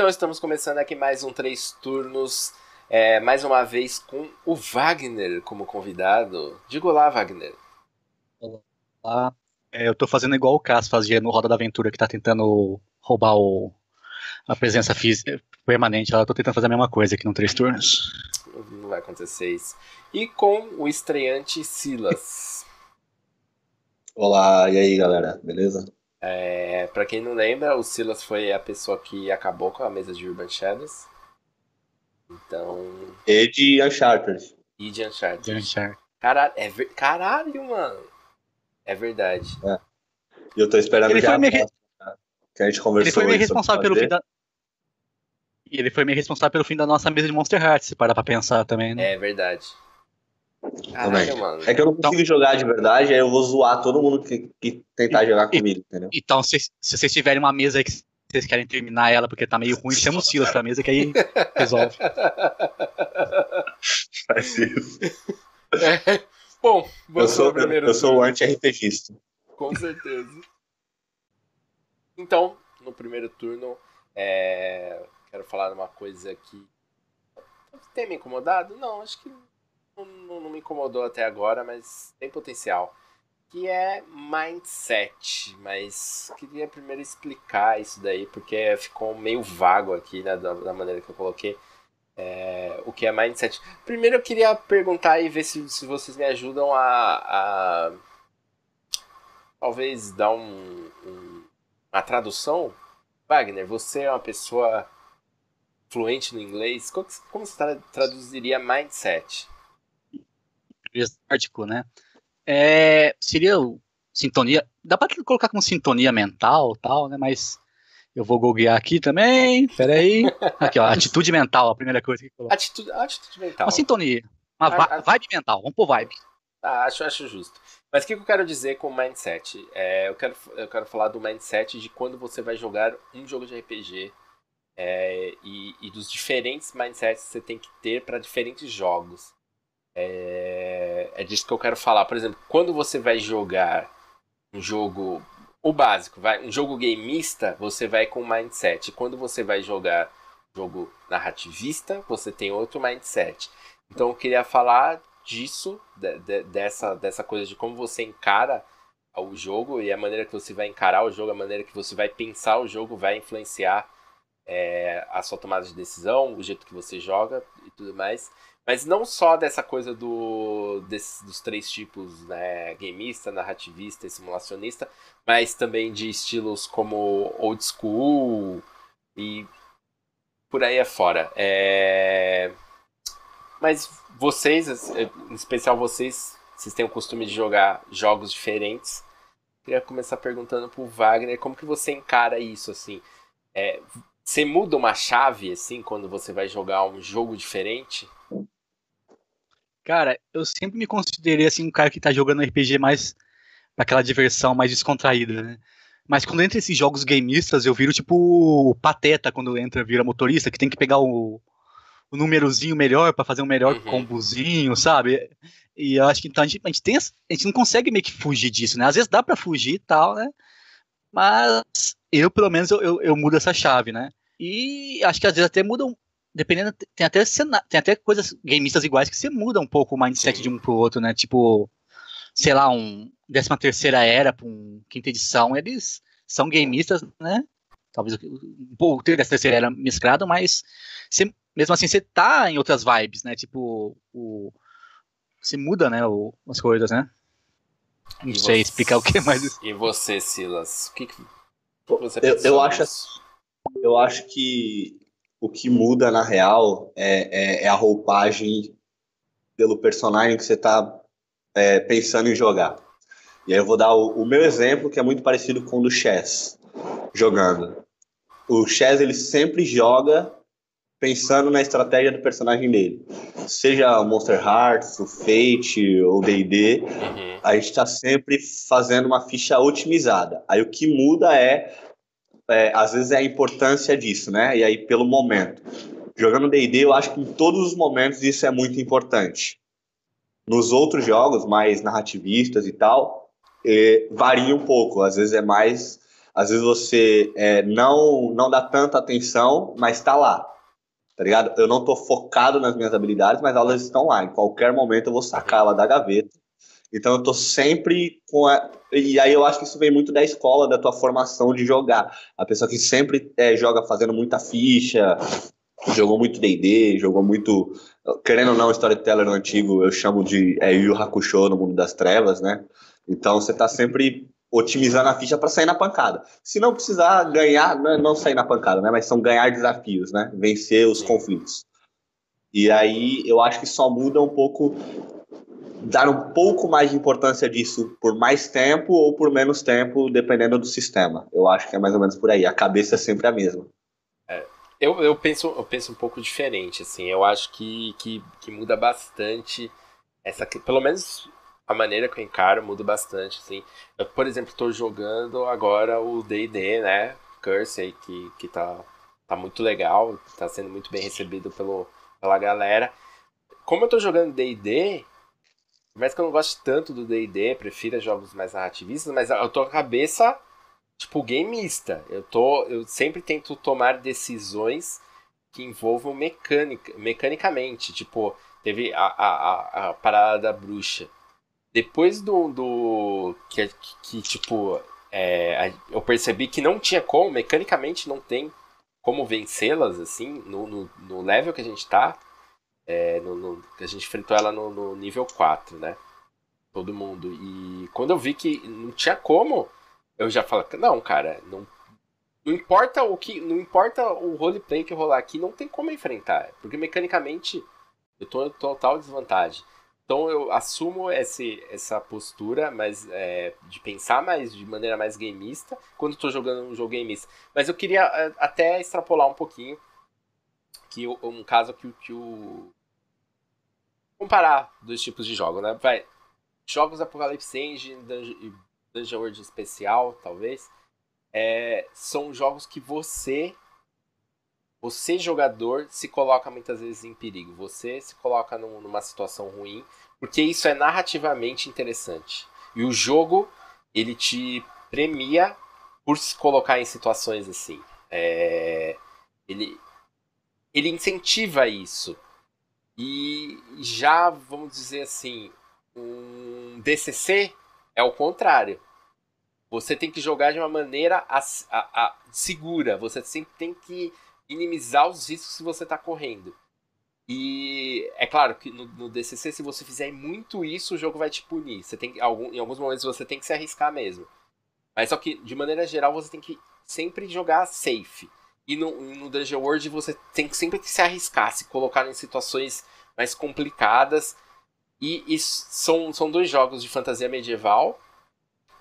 Então estamos começando aqui mais um Três Turnos, é, mais uma vez com o Wagner como convidado. Diga olá, Wagner. Olá. É, eu tô fazendo igual o Cass fazia no Roda da Aventura, que tá tentando roubar o, a presença física permanente. Eu tô tentando fazer a mesma coisa aqui no Três Turnos. Não vai acontecer isso. E com o estreante Silas. Olá, e aí galera, beleza? É, para quem não lembra, o Silas foi a pessoa que acabou com a mesa de Urban Shadows. Então. E de Uncharted. E de Uncharted. De Uncharted. Caralho, é ver... Caralho, mano. É verdade. É. E eu tô esperando ele já foi meio... que a gente conversou. Ele foi meio responsável pelo fim da. E ele foi meio responsável pelo fim da nossa mesa de Monster Hearts, se parar pra pensar também, né? É verdade. Caralho, mano. É que eu não consigo então... jogar de verdade, aí eu vou zoar todo mundo que, que tentar jogar e, comigo, entendeu? Então, se, se vocês tiverem uma mesa aí que vocês querem terminar ela porque tá meio ruim, chama o Silas pra mesa que aí resolve. Faz isso. É. Bom, eu sou, eu, eu sou o anti-RPGista. Com certeza. Então, no primeiro turno, é... quero falar uma coisa que tem me incomodado? Não, acho que não, não, me incomodou até agora, mas tem potencial. Que é mindset. Mas queria primeiro explicar isso daí, porque ficou meio vago aqui né, da, da maneira que eu coloquei. É, o que é mindset. Primeiro eu queria perguntar e ver se, se vocês me ajudam a, a talvez dar um, um, uma tradução. Wagner, você é uma pessoa fluente no inglês. Como, como você traduziria mindset? Ártico, né? É, seria sintonia. Dá para colocar como sintonia mental, tal, né? Mas eu vou googlear aqui também. Peraí. Aqui, ó. Atitude mental, a primeira coisa que coloca. Atitude, atitude mental. Uma sintonia. Uma a, a... vibe mental. Vamos por vibe. Ah, acho, acho justo. Mas o que eu quero dizer com mindset? É, eu, quero, eu quero falar do mindset de quando você vai jogar um jogo de RPG é, e, e, dos diferentes mindsets que você tem que ter para diferentes jogos. É, é disso que eu quero falar. Por exemplo, quando você vai jogar um jogo, o básico, vai, um jogo gameista, você vai com mindset. Quando você vai jogar jogo narrativista, você tem outro mindset. Então eu queria falar disso, de, de, dessa, dessa coisa de como você encara o jogo e a maneira que você vai encarar o jogo, a maneira que você vai pensar o jogo vai influenciar é, a sua tomada de decisão, o jeito que você joga e tudo mais. Mas não só dessa coisa do, desse, dos três tipos, né? Gameista, narrativista e simulacionista, mas também de estilos como old school e por aí afora. É... Mas vocês, em especial vocês, vocês têm o costume de jogar jogos diferentes. Queria começar perguntando pro Wagner como que você encara isso, assim. É, você muda uma chave, assim, quando você vai jogar um jogo diferente? Cara, eu sempre me considerei assim um cara que tá jogando RPG mais pra aquela diversão mais descontraída, né? Mas quando entra esses jogos gameistas, eu viro tipo o pateta quando entra, vira motorista, que tem que pegar o, o númerozinho melhor para fazer um melhor uhum. combozinho, sabe? E eu acho que então a gente, a gente, tem, a gente não consegue meio que fugir disso, né? Às vezes dá para fugir e tal, né? Mas eu, pelo menos, eu, eu, eu mudo essa chave, né? E acho que às vezes até mudam dependendo, tem até, tem até coisas gameistas iguais que você muda um pouco o mindset Sim. de um pro outro, né? Tipo, sei lá, um 13 terceira era pra um quinta edição, eles são gameistas, né? Talvez um pouco da terceira era mesclado, mas você, mesmo assim você tá em outras vibes, né? Tipo, o, você muda, né, o, as coisas, né? Não e sei você, explicar o que mais. E você, Silas? O que, que você eu, eu acho, eu acho que o que muda na real é, é, é a roupagem pelo personagem que você está é, pensando em jogar. E aí eu vou dar o, o, meu exemplo, que é muito parecido com o do Chess, jogando. O Chess, ele sempre joga pensando na estratégia do personagem dele. Seja o Monster Hearts, o Fate, ou D&D, uhum. a gente está sempre fazendo uma ficha otimizada. Aí o que muda é é, às vezes é a importância disso, né? E aí, pelo momento. Jogando DD, eu acho que em todos os momentos isso é muito importante. Nos outros jogos, mais narrativistas e tal, é, varia um pouco. Às vezes é mais Às vezes você é, não, não dá tanta atenção, mas está lá. Tá ligado? Eu não tô focado nas minhas habilidades, mas elas estão lá. Em qualquer momento eu vou sacar ela da gaveta. Então eu tô sempre com a... E aí eu acho que isso vem muito da escola, da tua formação de jogar. A pessoa que sempre é, joga fazendo muita ficha, jogou muito D&D, jogou muito... Querendo ou não, storyteller no antigo, eu chamo de é, Yu Hakusho no mundo das trevas, né? Então você tá sempre otimizando a ficha para sair na pancada. Se não precisar ganhar, é não sair na pancada, né? Mas são ganhar desafios, né? Vencer os conflitos. E aí eu acho que só muda um pouco dar um pouco mais de importância disso por mais tempo ou por menos tempo, dependendo do sistema. Eu acho que é mais ou menos por aí. A cabeça é sempre a mesma. É, eu, eu, penso, eu penso um pouco diferente, assim. Eu acho que, que, que muda bastante essa. Pelo menos a maneira que eu encaro muda bastante, assim. Eu, por exemplo, estou jogando agora o D&D, né? Curse aí, que, que tá, tá muito legal, tá sendo muito bem recebido pelo, pela galera. Como eu estou jogando D&D, mais que eu não goste tanto do D&D, prefiro jogos mais narrativistas, mas eu tô com a cabeça, tipo, gameista. Eu, tô, eu sempre tento tomar decisões que envolvam mecânica, mecanicamente. Tipo, teve a, a, a, a parada da bruxa depois do. do que, que, que tipo. É, eu percebi que não tinha como, mecanicamente não tem como vencê-las, assim, no, no, no, level que a gente tá. É, no, no, a gente enfrentou ela no, no, nível 4, né? Todo mundo. E quando eu vi que não tinha como, eu já falei, não, cara, não, não importa o que. Não importa o roleplay que rolar aqui, não tem como enfrentar. Porque mecanicamente eu tô em total desvantagem. Então eu assumo esse, essa postura mas é, de pensar mais de maneira mais gameista quando estou jogando um jogo gameista. Mas eu queria é, até extrapolar um pouquinho que um caso que, que o comparar dois tipos de jogos, né? Vai jogos Apocalypse Engine, Dungeon, Dungeon World especial, talvez, é, são jogos que você você, jogador, se coloca muitas vezes em perigo. Você se coloca num, numa situação ruim, porque isso é narrativamente interessante. E o jogo, ele te premia por se colocar em situações assim. É... Ele, ele incentiva isso. E já, vamos dizer assim, um DCC é o contrário. Você tem que jogar de uma maneira a, a, a, segura. Você sempre tem que minimizar os riscos que você está correndo. E é claro que no, no, DCC, se você fizer muito isso, o jogo vai te punir. Você tem algum, em alguns momentos você tem que se arriscar mesmo. Mas só que, de maneira geral, você tem que sempre jogar safe. E no, no Dungeon World você tem que sempre que se arriscar, se colocar em situações mais complicadas. E, e são, são dois jogos de fantasia medieval.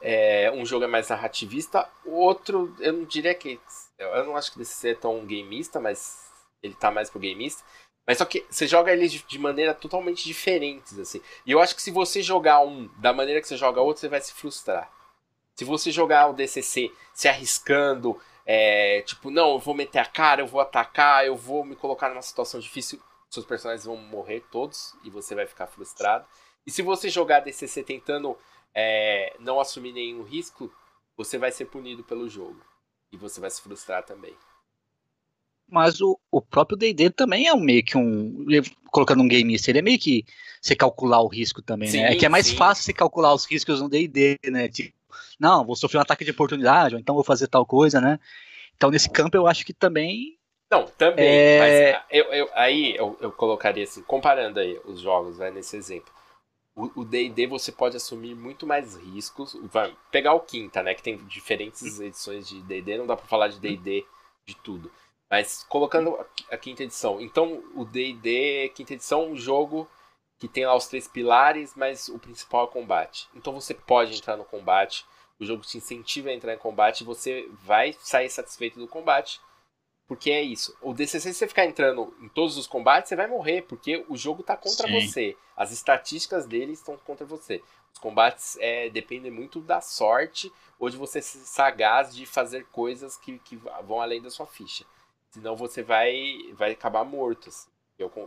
É, um jogo é mais narrativista, outro eu não diria que eu não acho que esse é tão gameista, mas ele tá mais pro gameista. Mas só que você joga eles de, de maneira totalmente diferentes, assim. E eu acho que se você jogar um da maneira que você joga outro, você vai se frustrar. Se você jogar o DCC se arriscando, é, tipo, não, eu vou meter a cara, eu vou atacar, eu vou me colocar numa situação difícil, seus personagens vão morrer todos e você vai ficar frustrado. E se você jogar DCC tentando é, não assumir nenhum risco, você vai ser punido pelo jogo. E você vai se frustrar também. Mas o, o próprio D&D também é um, meio que um... Colocando um game ele é meio que você calcular o risco também, sim, né? É que é mais sim. fácil você calcular os riscos no D&D, né? Tipo, não, vou sofrer um ataque de oportunidade, ou então vou fazer tal coisa, né? Então nesse campo eu acho que também... Não, também, é... mas eu, eu, aí eu, eu colocaria assim, comparando aí os jogos, vai, nesse exemplo o D&D você pode assumir muito mais riscos. Vai pegar o quinta, né, que tem diferentes edições de D&D, não dá para falar de D&D de tudo. Mas colocando a quinta edição. Então, o D&D quinta edição é um jogo que tem lá os três pilares, mas o principal é o combate. Então você pode entrar no combate, o jogo te incentiva a entrar em combate e você vai sair satisfeito do combate porque é isso. O DCC, se você ficar entrando em todos os combates, você vai morrer, porque o jogo tá contra Sim. você. As estatísticas dele estão contra você. Os combates é, dependem muito da sorte ou de você ser sagaz de fazer coisas que, que vão além da sua ficha. Senão você vai, vai acabar morto. Assim.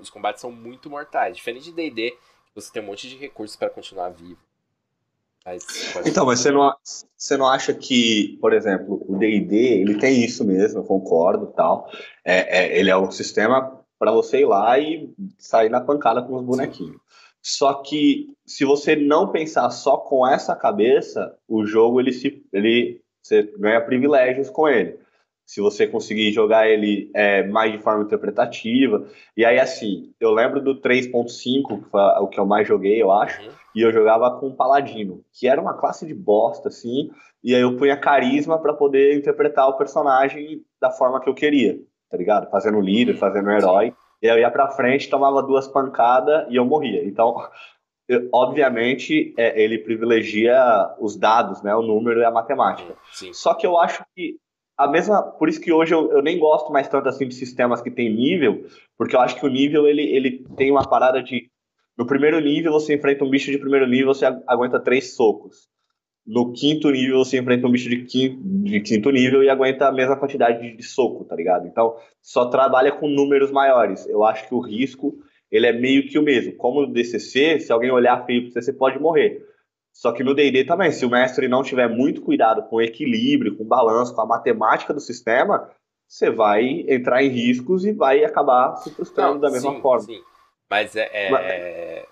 Os combates são muito mortais. Diferente de D&D, você tem um monte de recursos para continuar vivo. Então, mas você não, você não acha que, por exemplo, o D&D, ele tem isso mesmo, eu concordo tal. É, é ele é um sistema para você ir lá e sair na pancada com os bonequinhos. Só que se você não pensar só com essa cabeça, o jogo ele se ele você ganha privilégios com ele. Se você conseguir jogar ele é, mais de forma interpretativa. E aí, assim, eu lembro do 3.5, que foi o que eu mais joguei, eu acho. Uhum. E eu jogava com um paladino, que era uma classe de bosta, assim. E aí eu punha carisma para poder interpretar o personagem da forma que eu queria, tá ligado? Fazendo líder, fazendo herói. E eu ia pra frente, tomava duas pancadas e eu morria. Então, obviamente, é, ele privilegia os dados, né? O número e a matemática. Sim. Só que eu acho que a mesma. Por isso que hoje eu, eu nem gosto mais tanto assim de sistemas que tem nível, porque eu acho que o nível ele, ele tem uma parada de. No primeiro nível, você enfrenta um bicho de primeiro nível, você aguenta três socos. No quinto nível, você enfrenta um bicho de quinto, de quinto nível e aguenta a mesma quantidade de, de soco, tá ligado? Então, só trabalha com números maiores. Eu acho que o risco, ele é meio que o mesmo. Como no DCC, se alguém olhar feio pra você, você pode morrer. Só que no D&D também, se o mestre não tiver muito cuidado com o equilíbrio, com o balanço, com a matemática do sistema, você vai entrar em riscos e vai acabar se frustrando não, da mesma sim, forma. Sim. Mas é, é...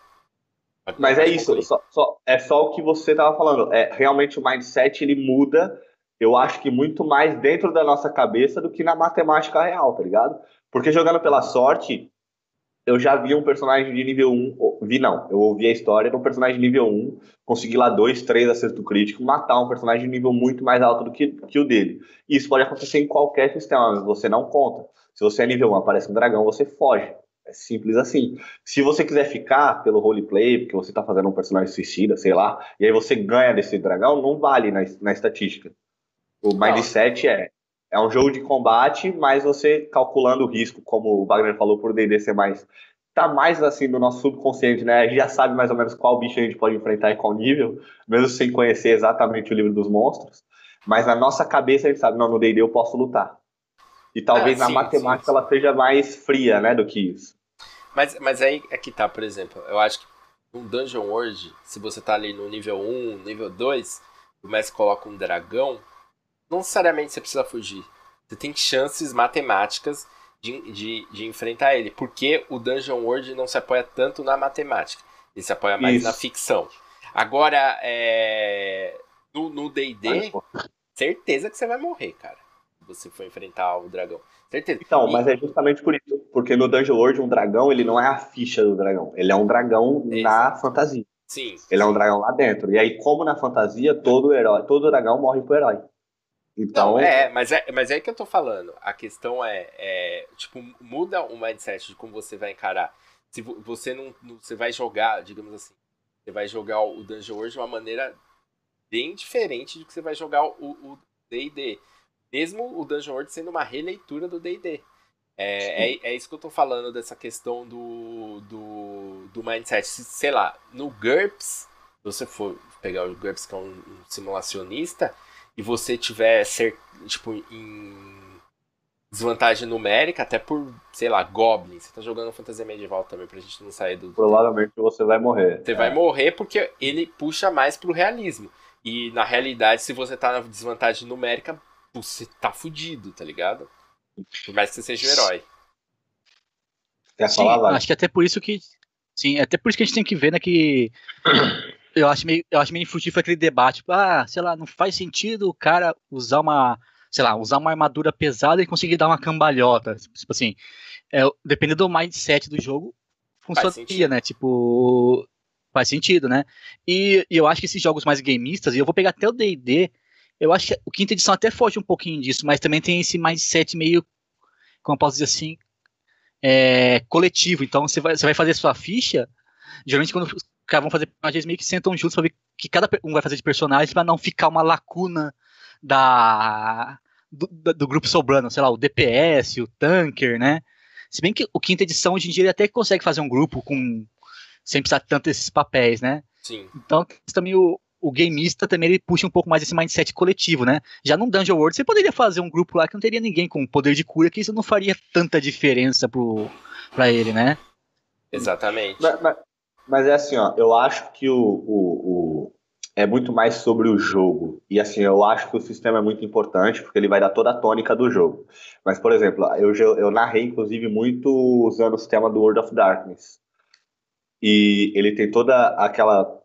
Mas... Mas é isso, só, só, é só o que você estava falando. É realmente o mindset ele muda. Eu acho que muito mais dentro da nossa cabeça do que na matemática real, tá ligado? Porque jogando pela sorte, eu já vi um personagem de nível 1, vi não, eu ouvi a história de um personagem de nível 1, conseguir lá dois, três acerto crítico, matar um personagem de nível muito mais alto do que, que o dele. E isso pode acontecer em qualquer sistema, mas você não conta. Se você é nível 1, aparece um dragão, você foge. É simples assim. Se você quiser ficar pelo roleplay, porque você está fazendo um personagem suicida, sei lá, e aí você ganha desse dragão, não vale na, na estatística. O mindset é é um jogo de combate, mas você calculando o risco, como o Wagner falou, por D&D ser mais tá mais assim no nosso subconsciente, né? A gente já sabe mais ou menos qual bicho a gente pode enfrentar e qual nível, mesmo sem conhecer exatamente o livro dos monstros. Mas na nossa cabeça a gente sabe, não, no D&D eu posso lutar. E talvez ah, sim, na matemática sim, sim. ela seja mais fria, né, do que isso. Mas, mas aí é que tá, por exemplo, eu acho que um Dungeon World, se você tá ali no nível 1, nível 2, o mestre coloca um dragão, não necessariamente você precisa fugir. Você tem chances matemáticas de, de, de enfrentar ele. Porque o Dungeon World não se apoia tanto na matemática. Ele se apoia mais Isso. na ficção. Agora, é... no D&D, certeza que você vai morrer, cara. Se você for enfrentar o dragão. Certeza. Então, e... mas é justamente por isso. Porque no Dungeon World, um dragão, ele não é a ficha do dragão. Ele é um dragão Exato. na fantasia. Sim. Ele é um dragão lá dentro. E aí, como na fantasia, todo herói, todo dragão morre pro herói. Então. Não, é, mas é, mas é aí que eu tô falando. A questão é, é, tipo, muda o mindset de como você vai encarar. Se você não, você vai jogar, digamos assim, você vai jogar o Dungeon World de uma maneira bem diferente do que você vai jogar o D&D. Mesmo o Dungeon World sendo uma releitura do D&D. É, é, é, isso que eu tô falando dessa questão do, do, do mindset. Sei lá, no GURPS, se você for pegar o GURPS, que é um, um simulacionista, e você tiver ser, tipo, em desvantagem numérica, até por, sei lá, Goblin. Você tá jogando fantasia medieval também, pra gente não sair do. Provavelmente você vai morrer. Você é. vai morrer porque ele puxa mais pro realismo. E na realidade, se você tá na desvantagem numérica, você tá fudido, tá ligado? Por mais que você seja o herói. Quer sim, falar, acho que até por isso que. Sim, até por isso que a gente tem que ver, né, que eu acho meio, eu acho meio infrutífero aquele debate, tipo, ah, sei lá, não faz sentido o cara usar uma, sei lá, usar uma armadura pesada e conseguir dar uma cambalhota, tipo assim, é, dependendo do mindset do jogo, funcionaria, né, tipo, faz sentido, né, e, e, eu acho que esses jogos mais gameistas, e eu vou pegar até o D&D, eu acho que o quinta edição até foge um pouquinho disso, mas também tem esse mindset meio, como eu posso dizer assim, é, coletivo, então você vai, você vai fazer sua ficha, geralmente quando caras vão fazer personagens meio que sentam juntos pra ver que cada um vai fazer de personagem pra não ficar uma lacuna da do, do, grupo sobrando, sei lá, o DPS, o Tanker, né? Se bem que o quinta edição hoje em dia ele até consegue fazer um grupo com sem precisar tanto esses papéis, né? Sim. Então também o, o gameista também ele puxa um pouco mais esse mindset coletivo, né? Já no Dungeon World você poderia fazer um grupo lá que não teria ninguém com poder de cura, que isso não faria tanta diferença pro, pra ele, né? Exatamente. Mas, mas, mas é assim, ó, eu acho que o, o, o, é muito mais sobre o jogo. E assim, eu acho que o sistema é muito importante, porque ele vai dar toda a tônica do jogo. Mas, por exemplo, eu, eu narrei, inclusive, muito usando o sistema do World of Darkness. E ele tem toda aquela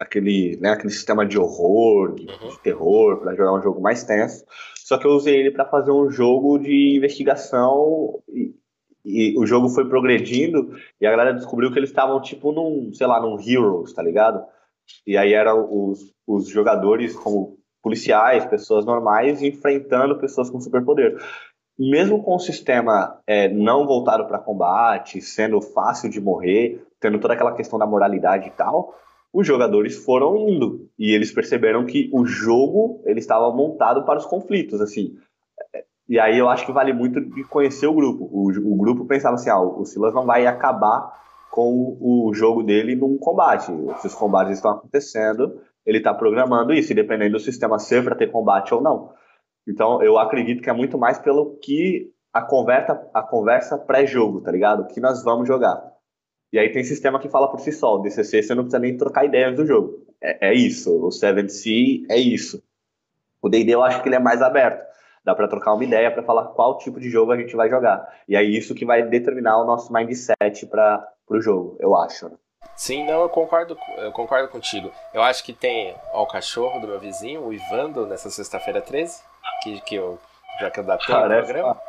aquele, né, aquele sistema de horror, de, uhum. terror, para jogar um jogo mais tenso. Só que eu usei ele para fazer um jogo de investigação e, e, o jogo foi progredindo e a galera descobriu que eles estavam tipo num, sei lá, num Heroes, tá ligado? E aí eram os, os jogadores como policiais, pessoas normais, enfrentando pessoas com superpoder. Mesmo com o sistema é, não voltado para combate, sendo fácil de morrer, tendo toda aquela questão da moralidade e tal, os jogadores foram indo e eles perceberam que o jogo ele estava montado para os conflitos, assim. E aí eu acho que vale muito de conhecer o grupo. O, o grupo pensava assim, ah, o Silas não vai acabar com o jogo dele num combate. Se os combates estão acontecendo, ele está programando isso, dependendo do sistema ser para ter combate ou não. Então eu acredito que é muito mais pelo que a conversa, a conversa pré-jogo, tá ligado? O que nós vamos jogar. E aí tem sistema que fala por si só. O DCC você não precisa nem trocar ideias do jogo. É, é isso. O 7C é isso. O D&D eu acho que ele é mais aberto. Dá para trocar uma ideia para falar qual tipo de jogo a gente vai jogar. E é isso que vai determinar o nosso mindset para o jogo, eu acho. Né? Sim, não, eu concordo, eu concordo contigo. Eu acho que tem ó, o cachorro do meu vizinho, o Ivando, nessa sexta-feira 13, que, que eu já candidatei no programa.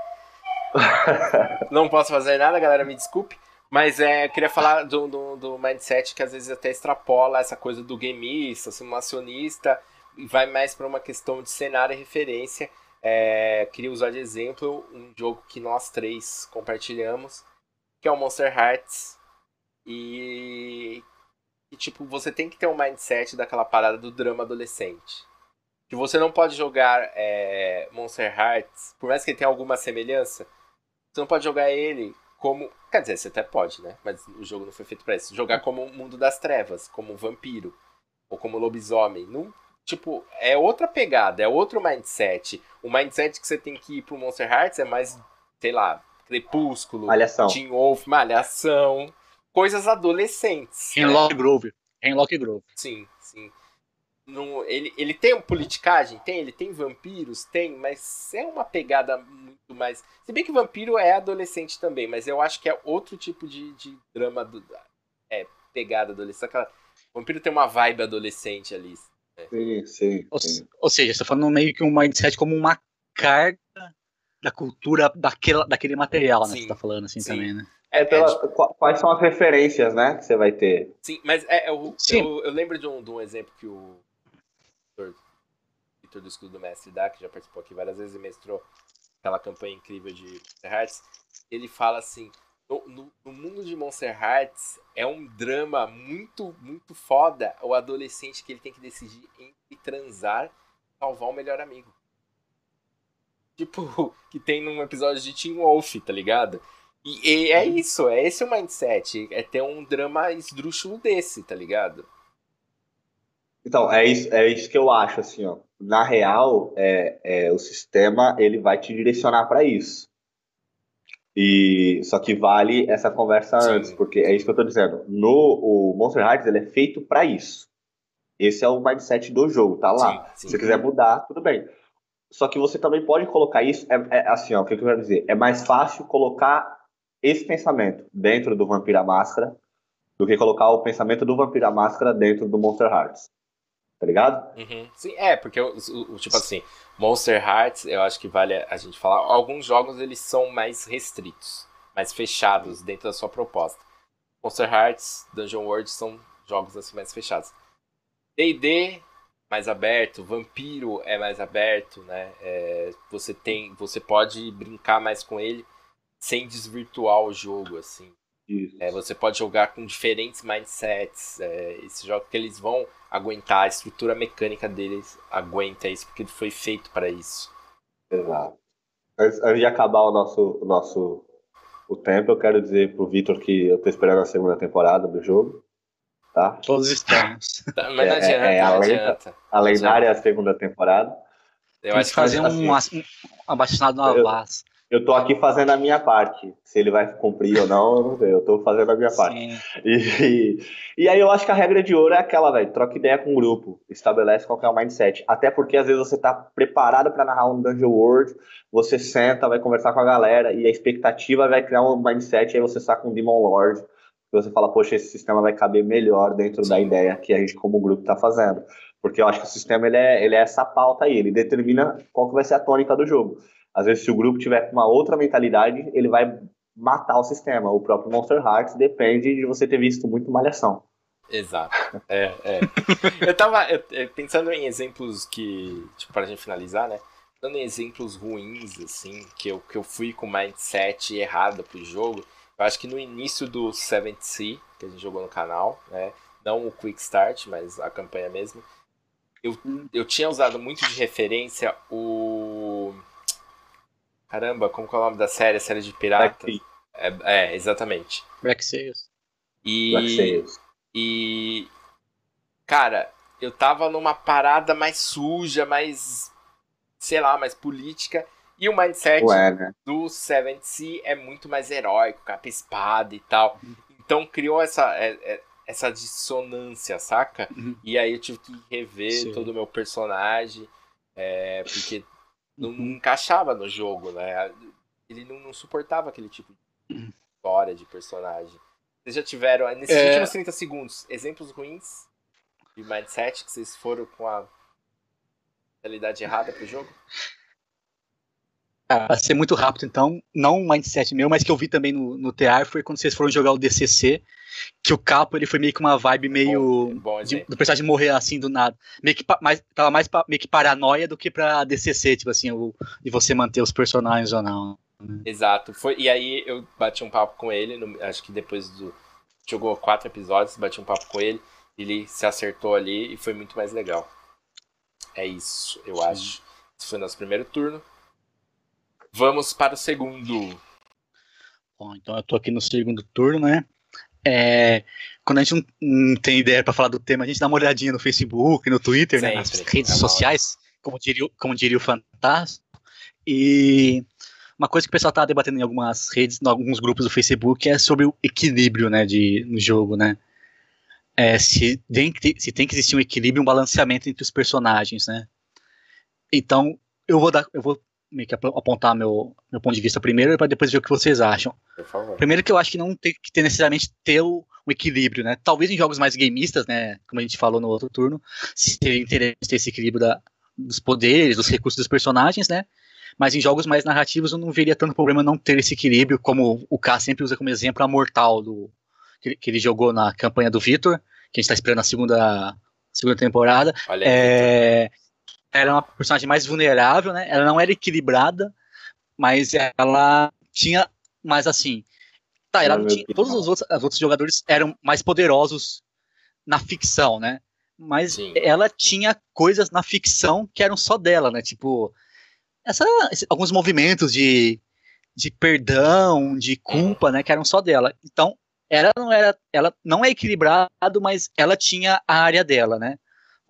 não posso fazer nada, galera, me desculpe. Mas é, eu queria falar do, do, do, mindset que às vezes até extrapola essa coisa do gameista, simulacionista, e vai mais para uma questão de cenário e referência. É, queria usar de exemplo um jogo que nós três compartilhamos, que é o Monster Hearts. E, e tipo, você tem que ter um mindset daquela parada do drama adolescente. Que você não pode jogar é, Monster Hearts, por mais que ele tenha alguma semelhança, você não pode jogar ele como. Quer dizer, você até pode, né? Mas o jogo não foi feito para isso. Jogar como um mundo das trevas, como um vampiro. Ou como lobisomem. Não, tipo, é outra pegada, é outro mindset. O mindset que você tem que ir pro Monster Hearts é mais, sei lá, Crepúsculo, Malhação. Teen Wolf, Malhação. Coisas adolescentes. Hemlock né? Grove. Hemlock Grove. Sim, sim. No, ele, ele tem um politicagem? Tem, ele tem vampiros? Tem, mas é uma pegada muito mais. Se bem que vampiro é adolescente também, mas eu acho que é outro tipo de, de drama. Do, é, pegada adolescente. Aquela, vampiro tem uma vibe adolescente ali. Né? Sim, sim. Ou, ou, seja, você tá falando meio que um mindset como uma carga da cultura daquela, daquele material, né? Sim, você tá falando assim sim. também, né? É, pela, é, quais são as referências, né, que você vai ter? Sim, mas é, eu, eu, eu lembro de um, de um exemplo que o Vitor do Escudo do Mestre dá, que já participou aqui várias vezes e mestrou aquela campanha incrível de Hearts, ele fala assim, no, no, no, mundo de Monster Hearts é um drama muito, muito foda o adolescente que ele tem que decidir entre transar e salvar o melhor amigo. Tipo, que tem num episódio de Teen Wolf, tá ligado? E, e é isso, é esse o mindset, é ter um drama esdrúxulo desse, tá ligado? Então, é isso, é isso que eu acho, assim, ó. Na real, é, é o sistema, ele vai te direcionar para isso. E só que vale essa conversa Sim. antes, porque é isso que eu tô dizendo. No o Monster Hearts, ele é feito para isso. Esse é o mindset do jogo, tá lá. Sim, sim. Se você quiser mudar, tudo bem. Só que você também pode colocar isso, é, é assim, ó, o que eu quero dizer? É mais fácil colocar esse pensamento dentro do Vampira Máscara do que colocar o pensamento do Vampira Máscara dentro do Monster Hearts tá ligado? Uhum. Sim, é, porque, o, o, tipo assim, Monster Hearts, eu acho que vale a gente falar, alguns jogos eles são mais restritos, mais fechados dentro da sua proposta. Monster Hearts, Dungeon World são jogos assim mais fechados. D&D mais aberto, Vampiro é mais aberto, né? É, você tem, você pode brincar mais com ele sem desvirtuar o jogo, assim. É, você pode jogar com diferentes mindsets. É, esse jogo que eles vão aguentar, a estrutura mecânica deles aguenta isso, porque ele foi feito para isso. Exato. Antes, antes, de acabar o nosso, o nosso o tempo, eu quero dizer pro Vitor que eu tô esperando a segunda temporada do jogo. Tá? Todos estamos. Tá, mas não adianta, é, é, a, adianta. a lendária segunda temporada. Eu acho que fazer um, um abaixado no Avaz. Eu tô aqui fazendo a minha parte. Se ele vai cumprir ou não, eu não sei. Eu tô fazendo a minha parte. E, e, aí eu acho que a regra de ouro é aquela, velho. Troca ideia com o grupo. Estabelece qual é o mindset. Até porque às vezes você tá preparado para narrar um Dungeon World, você senta, vai conversar com a galera e a expectativa vai criar um mindset, aí você saca um Demon Lord. E você fala, poxa, esse sistema vai caber melhor dentro Sim. da ideia que a gente como grupo tá fazendo. Porque eu acho que o sistema ele é, ele é essa pauta aí, ele determina qual que vai ser a tônica do jogo. Às vezes, se o grupo tiver uma outra mentalidade, ele vai matar o sistema. O próprio Monster Hearts depende de você ter visto muito malhação. Exato. É, é. eu tava pensando em exemplos que, tipo, pra gente finalizar, né? Em exemplos ruins, assim, que eu, que eu fui com mindset errado pro jogo. Eu acho que no início do Seventh Sea, que a gente jogou no canal, né? Não o Quick Start, mas a campanha mesmo. Eu, eu tinha usado muito de referência o Caramba, como é o nome da série? A série de piratas? É, é, exatamente. Black Sails. E, Black Sails. E. Cara, eu tava numa parada mais suja, mais. sei lá, mais política. E o mindset Ué, né? do Seventh Sea é muito mais heróico, capa espada e tal. Então criou essa, é, é, essa dissonância, saca? Uhum. E aí eu tive que rever Sim. todo o meu personagem. É, porque não, não, encaixava no jogo, né? Ele não, não, suportava aquele tipo de história de personagem. Vocês já tiveram, nesses é... últimos 30 segundos, exemplos ruins de mindset que vocês foram com a realidade errada pro jogo? Pra ser muito rápido, então, não um mindset meu, mas que eu vi também no, no TR foi quando vocês foram jogar o DCC, que o Capo ele foi meio que uma vibe meio. Bom, bom de, do personagem morrer assim do nada. Meio que mais, tava mais pra, meio que paranoia do que pra DCC, tipo assim, o, de você manter os personagens ou não. Né? Exato. Foi, e aí eu bati um papo com ele, no, acho que depois do. Jogou quatro episódios, bati um papo com ele, ele se acertou ali e foi muito mais legal. É isso, eu Sim. acho. Esse foi nosso primeiro turno. Vamos para o segundo. Bom, então eu tô aqui no segundo turno, né? É, quando a gente não, não tem ideia para falar do tema, a gente dá uma olhadinha no Facebook, no Twitter, Sempre, né, nas redes é sociais, como diria, como diria o Fantástico. E uma coisa que o pessoal tá debatendo em algumas redes, em alguns grupos do Facebook, é sobre o equilíbrio, né, de, no jogo, né? É, se, tem que, se tem que existir um equilíbrio, um balanceamento entre os personagens, né? Então, eu vou dar, eu vou meio que apontar meu, meu ponto de vista primeiro para depois ver o que vocês acham. Primeiro que eu acho que não tem que ter necessariamente ter o, o, equilíbrio, né? Talvez em jogos mais gameistas, né? Como a gente falou no outro turno, se teria interesse ter esse equilíbrio da, dos poderes, dos recursos dos personagens, né? Mas em jogos mais narrativos eu não veria tanto problema não ter esse equilíbrio, como o K sempre usa como exemplo a Mortal, do, que, que ele jogou na campanha do Victor, que a gente está esperando a segunda, segunda temporada. Olha é, era uma personagem mais vulnerável, né? Ela não era equilibrada, mas ela tinha mais assim. Tá, ela tinha, todos os outros, os outros jogadores eram mais poderosos na ficção, né? Mas Sim. ela tinha coisas na ficção que eram só dela, né? Tipo, essa, alguns movimentos de, de perdão, de culpa, uhum. né? Que eram só dela. Então, ela não era, ela não é equilibrado, mas ela tinha a área dela, né?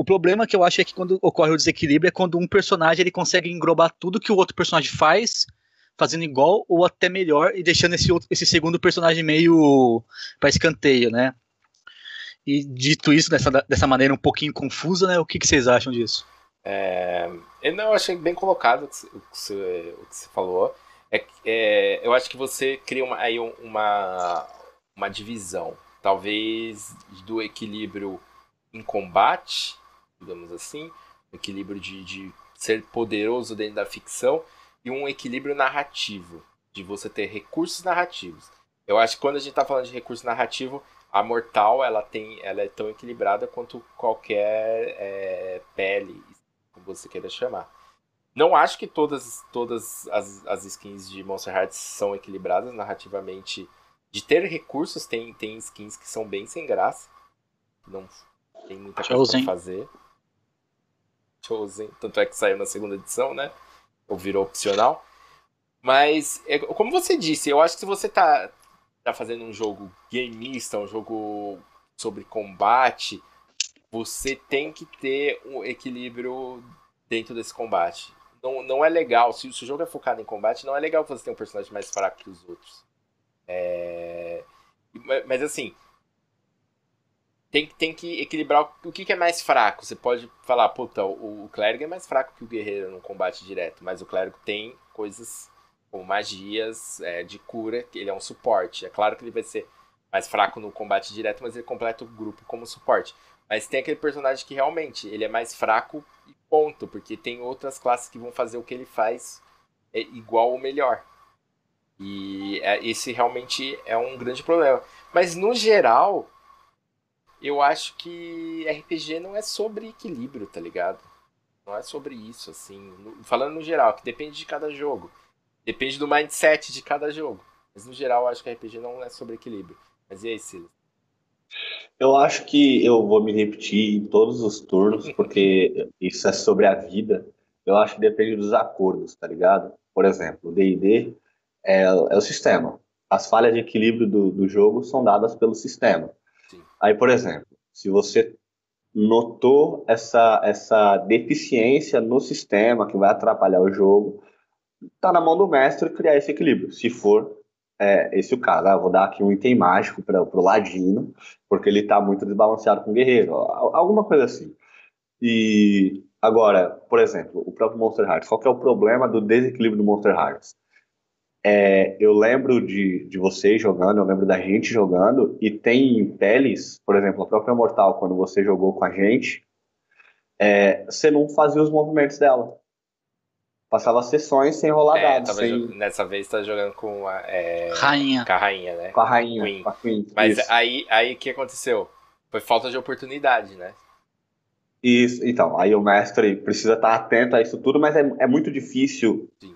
O problema que eu acho é que quando ocorre o desequilíbrio é quando um personagem ele consegue englobar tudo que o outro personagem faz, fazendo igual ou até melhor e deixando esse, outro, esse segundo personagem meio para escanteio, né? E dito isso dessa, dessa maneira um pouquinho confusa, né? O que, que vocês acham disso? É, eu não achei bem colocado o que, você, o que você falou. É, é, eu acho que você cria uma, aí uma, uma divisão, talvez do equilíbrio em combate digamos assim, um equilíbrio de, de ser poderoso dentro da ficção e um equilíbrio narrativo, de você ter recursos narrativos. Eu acho que quando a gente está falando de recurso narrativo, a Mortal ela tem, ela é tão equilibrada quanto qualquer é, pele, como você queira chamar. Não acho que todas, todas as, as skins de Monster Hearts são equilibradas narrativamente. De ter recursos, tem, tem skins que são bem sem graça. Não tem muita coisa pra fazer. Chosen, tanto é que saiu na segunda edição, né? Ou virou opcional. Mas, é, como você disse, eu acho que se você tá, tá fazendo um jogo gameista, um jogo sobre combate, você tem que ter um equilíbrio dentro desse combate. não, não é legal. Se, se, o jogo é focado em combate, não é legal você ter um personagem mais fraco que os outros. É... Mas assim. Tem, tem que equilibrar o que, que é mais fraco. Você pode falar, puta, o, o clérigo é mais fraco que o guerreiro no combate direto, mas o clérigo tem coisas como magias é, de cura, ele é um suporte. É claro que ele vai ser mais fraco no combate direto, mas ele completa o grupo como suporte. Mas tem aquele personagem que realmente ele é mais fraco e ponto, porque tem outras classes que vão fazer o que ele faz é igual ou melhor. E é, esse realmente é um grande problema. Mas no geral, eu acho que RPG não é sobre equilíbrio, tá ligado? Não é sobre isso, assim. Falando no geral, que depende de cada jogo. Depende do mindset de cada jogo. Mas no geral, eu acho que RPG não é sobre equilíbrio. Mas e aí, Silas? Eu acho que eu vou me repetir em todos os turnos, porque isso é sobre a vida. Eu acho que depende dos acordos, tá ligado? Por exemplo, o D&D é, é, o sistema. As falhas de equilíbrio do, do jogo são dadas pelo sistema. Aí, por exemplo, se você notou essa, essa deficiência no sistema que vai atrapalhar o jogo, tá na mão do mestre criar esse equilíbrio. Se for é, esse o caso, ah, vou dar aqui um item mágico para o Ladino, porque ele está muito desbalanceado com o Guerreiro, alguma coisa assim. E agora, por exemplo, o próprio Monster Hearts, qual que é o problema do desequilíbrio do Monster Hearts? É, eu lembro de, de vocês jogando, eu lembro da gente jogando, e tem peles, por exemplo, a própria Mortal, quando você jogou com a gente, é, você não fazia os movimentos dela. Passava sessões sem rolar é, dados. Sem... Nessa vez tá jogando com a. É... Rainha. Com a rainha, né? Com a rainha. Queen. Com a Queen. Mas isso. aí o aí, que aconteceu? Foi falta de oportunidade, né? Isso, então, aí o mestre precisa estar atento a isso tudo, mas é, é muito difícil Sim.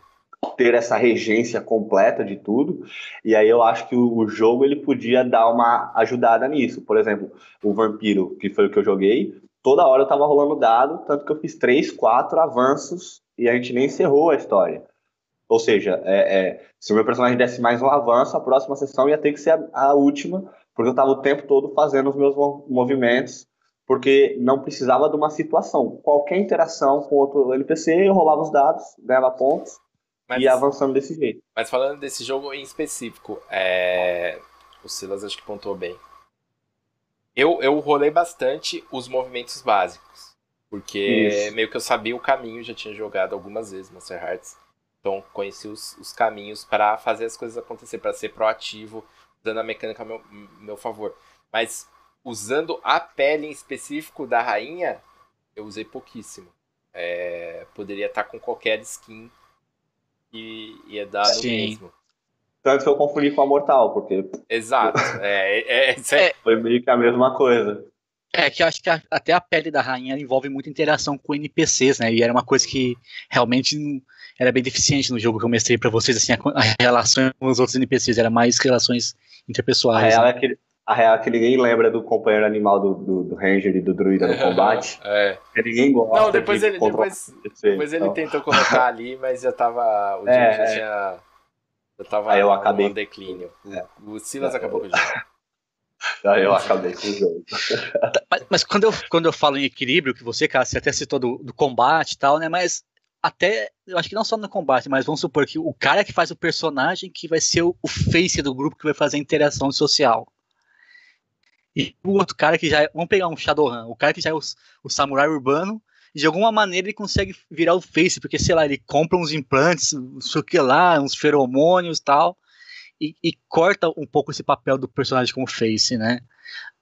Ter essa regência completa de tudo. E aí eu acho que o, jogo ele podia dar uma ajudada nisso. Por exemplo, o Vampiro, que foi o que eu joguei, toda hora eu tava rolando dado, tanto que eu fiz três, quatro avanços e a gente nem encerrou a história. Ou seja, é, é, se o meu personagem desse mais um avanço, a próxima sessão ia ter que ser a, a última, porque eu estava o tempo todo fazendo os meus movimentos, porque não precisava de uma situação. Qualquer interação com outro NPC, eu rolava os dados, ganhava pontos mas, e avançando desse jeito. Mas falando desse jogo em específico, é... o Silas acho que pontuou bem. Eu, eu rolei bastante os movimentos básicos. Porque Isso. meio que eu sabia o caminho, já tinha jogado algumas vezes Monster Hearts. Então conheci os, os caminhos para fazer as coisas acontecer, para ser proativo, usando a mecânica a meu, meu favor. Mas usando a pele em específico da rainha, eu usei pouquíssimo. É, poderia estar tá com qualquer skin e ia dar Sim. no mesmo. Tanto que eu confundi com a Mortal, porque. Exato. é, é, é, é, Foi meio que a mesma coisa. É, que eu acho que a, até a pele da rainha envolve muita interação com NPCs, né? E era uma coisa que realmente era bem deficiente no jogo que eu mestrei para vocês, assim, a, a, relação com os outros NPCs, era mais relações interpessoais. A real, né? é, que, a real é que ninguém lembra do companheiro animal do, do, do Ranger e do Druida no combate. é. Ninguém gosta. Não, depois de ele, depois, depois então. ele tentou colocar ali, mas já tava. O é, já tinha. Já tava Aí eu acabei. no declínio. É. O Silas acabou com o jogo. Aí eu acabei com o jogo. mas, mas, quando, eu, quando eu falo em equilíbrio, que você, cara, você até citou do, do combate e tal, né? Mas até, eu acho que não só no combate, mas vamos supor que o cara que faz o personagem que vai ser o, o face do grupo que vai fazer a interação social. E o outro cara que já é, vamos pegar um Shadowrun, o cara que já é o, o samurai urbano, e de alguma maneira ele consegue virar o face, porque sei lá, ele compra uns implantes, não sei o que lá, uns feromônios tal, e, e, corta um pouco esse papel do personagem como face, né?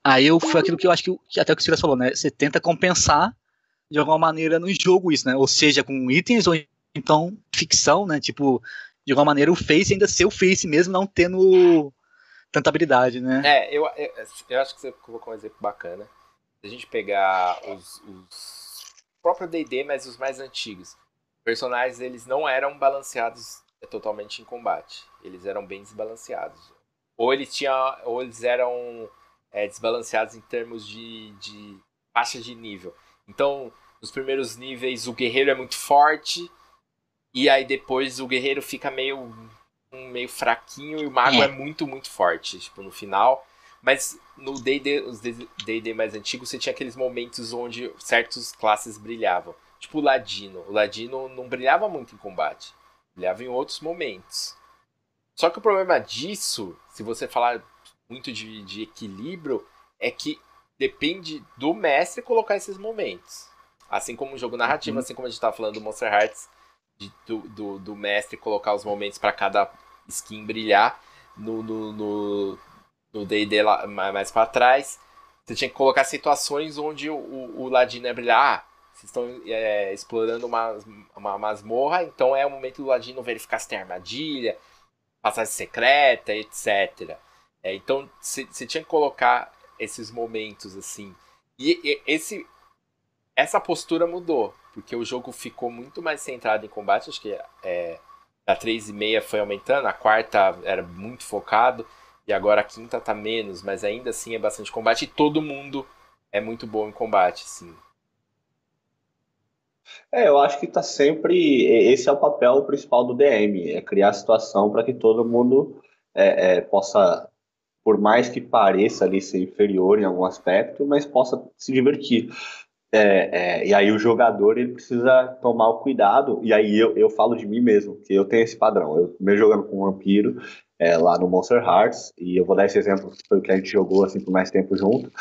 Aí eu, foi aquilo que eu acho que, que até o que o Silas falou, né? Você tenta compensar de alguma maneira no jogo isso, né? Ou seja, com itens ou então ficção, né? Tipo, de alguma maneira o face ainda ser o face mesmo, não tendo tanta habilidade, né? É, eu, eu, eu acho que você colocou um exemplo bacana. Se a gente pegar os, os D&D, mas os mais antigos, personagens eles não eram balanceados é totalmente em combate. Eles eram bem desbalanceados. Ou eles tinham, ou eles eram é, desbalanceados em termos de, de faixa de nível. Então, nos primeiros níveis o guerreiro é muito forte e aí depois o guerreiro fica meio meio fraquinho e o mago é, é muito muito forte, tipo no final. Mas no D&D, os D&D mais antigos, você tinha aqueles momentos onde certas classes brilhavam. tipo o Ladino. O Ladino não brilhava muito em combate, brilhava em outros momentos. Só que o problema disso, se você falar muito de, de equilíbrio, é que depende do mestre colocar esses momentos. Assim como o jogo narrativo, uhum. assim como a gente estava falando do Monster Hearts, de, do, do, do, mestre colocar os momentos para cada skin brilhar no no D&D mais para trás. Você tinha que colocar situações onde o, o, o Ladino ia brilhar. Ah, vocês estão é, explorando uma, uma masmorra, então é o momento do Ladino verificar se tem armadilha, passagem secreta, etc. É, então você tinha que colocar esses momentos assim. E, e, esse, essa postura mudou, porque o jogo ficou muito mais centrado em combate. Acho que é, a 3,5 foi aumentando, a quarta era muito focado, e agora a quinta tá menos, mas ainda assim é bastante combate e todo mundo é muito bom em combate, sim. É, eu acho que tá sempre. Esse é o papel principal do DM, é criar a situação para que todo mundo é, é, possa, por mais que pareça ali ser inferior em algum aspecto, mas possa se divertir. É, é, e aí o jogador ele precisa tomar o cuidado, e aí eu, eu falo de mim mesmo, que eu tenho esse padrão. Eu mesmo jogando com um vampiro é, lá no Monster Hearts, e eu vou dar esse exemplo, o que a gente jogou assim por mais tempo junto.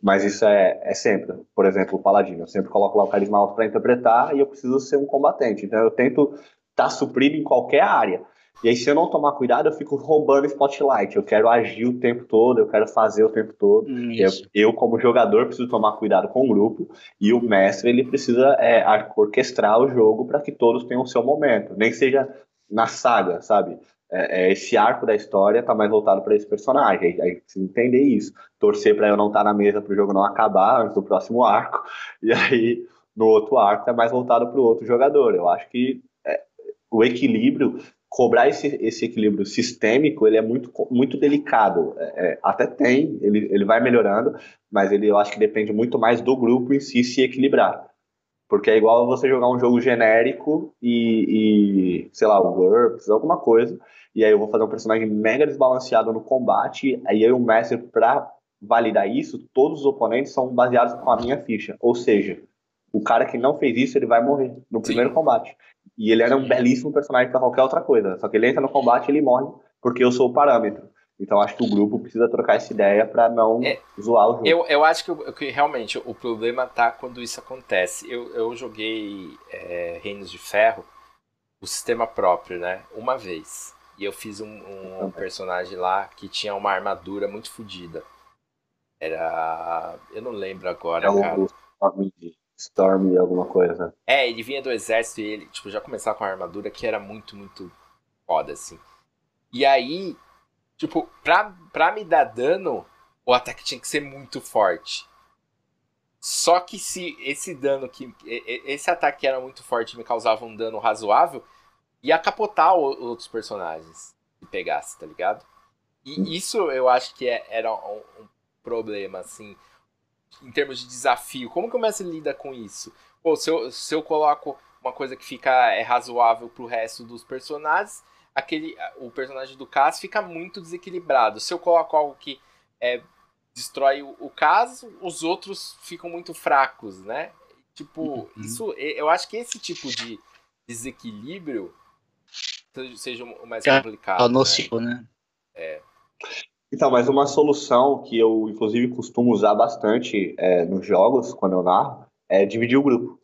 Mas isso é, é sempre. Por exemplo, o Paladino. Eu sempre coloco lá o carisma alto para interpretar e eu preciso ser um combatente. Então eu tento estar tá suprido em qualquer área. E aí, se eu não tomar cuidado, eu fico roubando spotlight. Eu quero agir o tempo todo, eu quero fazer o tempo todo. Eu, eu, como jogador, preciso tomar cuidado com o grupo. E o mestre, ele precisa é, orquestrar o jogo para que todos tenham o seu momento. Nem seja na saga, sabe? É, é, esse arco da história tá mais voltado para esse personagem. Aí, precisa entender isso. Torcer para eu não estar tá na mesa para o jogo não acabar antes do próximo arco. E aí, no outro arco, tá mais voltado para o outro jogador. Eu acho que é, o equilíbrio, cobrar esse, esse equilíbrio sistêmico, ele é muito, muito delicado. É, é, até tem, ele, ele vai melhorando, mas ele, eu acho que depende muito mais do grupo em si se equilibrar. Porque é igual você jogar um jogo genérico e, e sei lá, o GURPS, alguma coisa, e aí eu vou fazer um personagem mega desbalanceado no combate, aí eu o mestre, pra validar isso, todos os oponentes são baseados com a minha ficha. Ou seja, o cara que não fez isso, ele vai morrer no primeiro Sim. combate. E ele era um belíssimo personagem para qualquer outra coisa. Só que ele entra no combate e ele morre porque eu sou o parâmetro. Então acho que o grupo precisa trocar essa ideia para não é, zoar o jogo. Eu, eu acho que, que, realmente o problema tá quando isso acontece. Eu, eu joguei é, Reinos de Ferro, o sistema próprio, né? Uma vez. E eu fiz um, um, um personagem lá que tinha uma armadura muito fodida. Era. Eu não lembro agora, é cara. Storm, Storm alguma coisa. É, ele vinha do exército e ele tipo, já começava com uma armadura que era muito, muito foda, assim. E aí, Tipo, pra, pra me dar dano, o ataque tinha que ser muito forte. Só que se esse dano que. Esse ataque que era muito forte me causava um dano razoável, ia capotar outros personagens que pegasse, tá ligado? E hum. isso eu acho que é, era um, um, problema, assim, em termos de desafio. Como que o mestre lida com isso? Pô, se eu, se eu coloco uma coisa que fica é, razoável pro resto dos personagens, aquele o personagem do Cass fica muito desequilibrado. Se eu coloco algo que é, destrói o, o caso, os outros ficam muito fracos, né? Tipo, uhum. isso eu acho que esse tipo de desequilíbrio seja o mais é complicado. É nocivo, né? né? É. Então, mas uma solução que eu, inclusive, costumo usar bastante é, nos jogos, quando eu narro, é dividir o grupo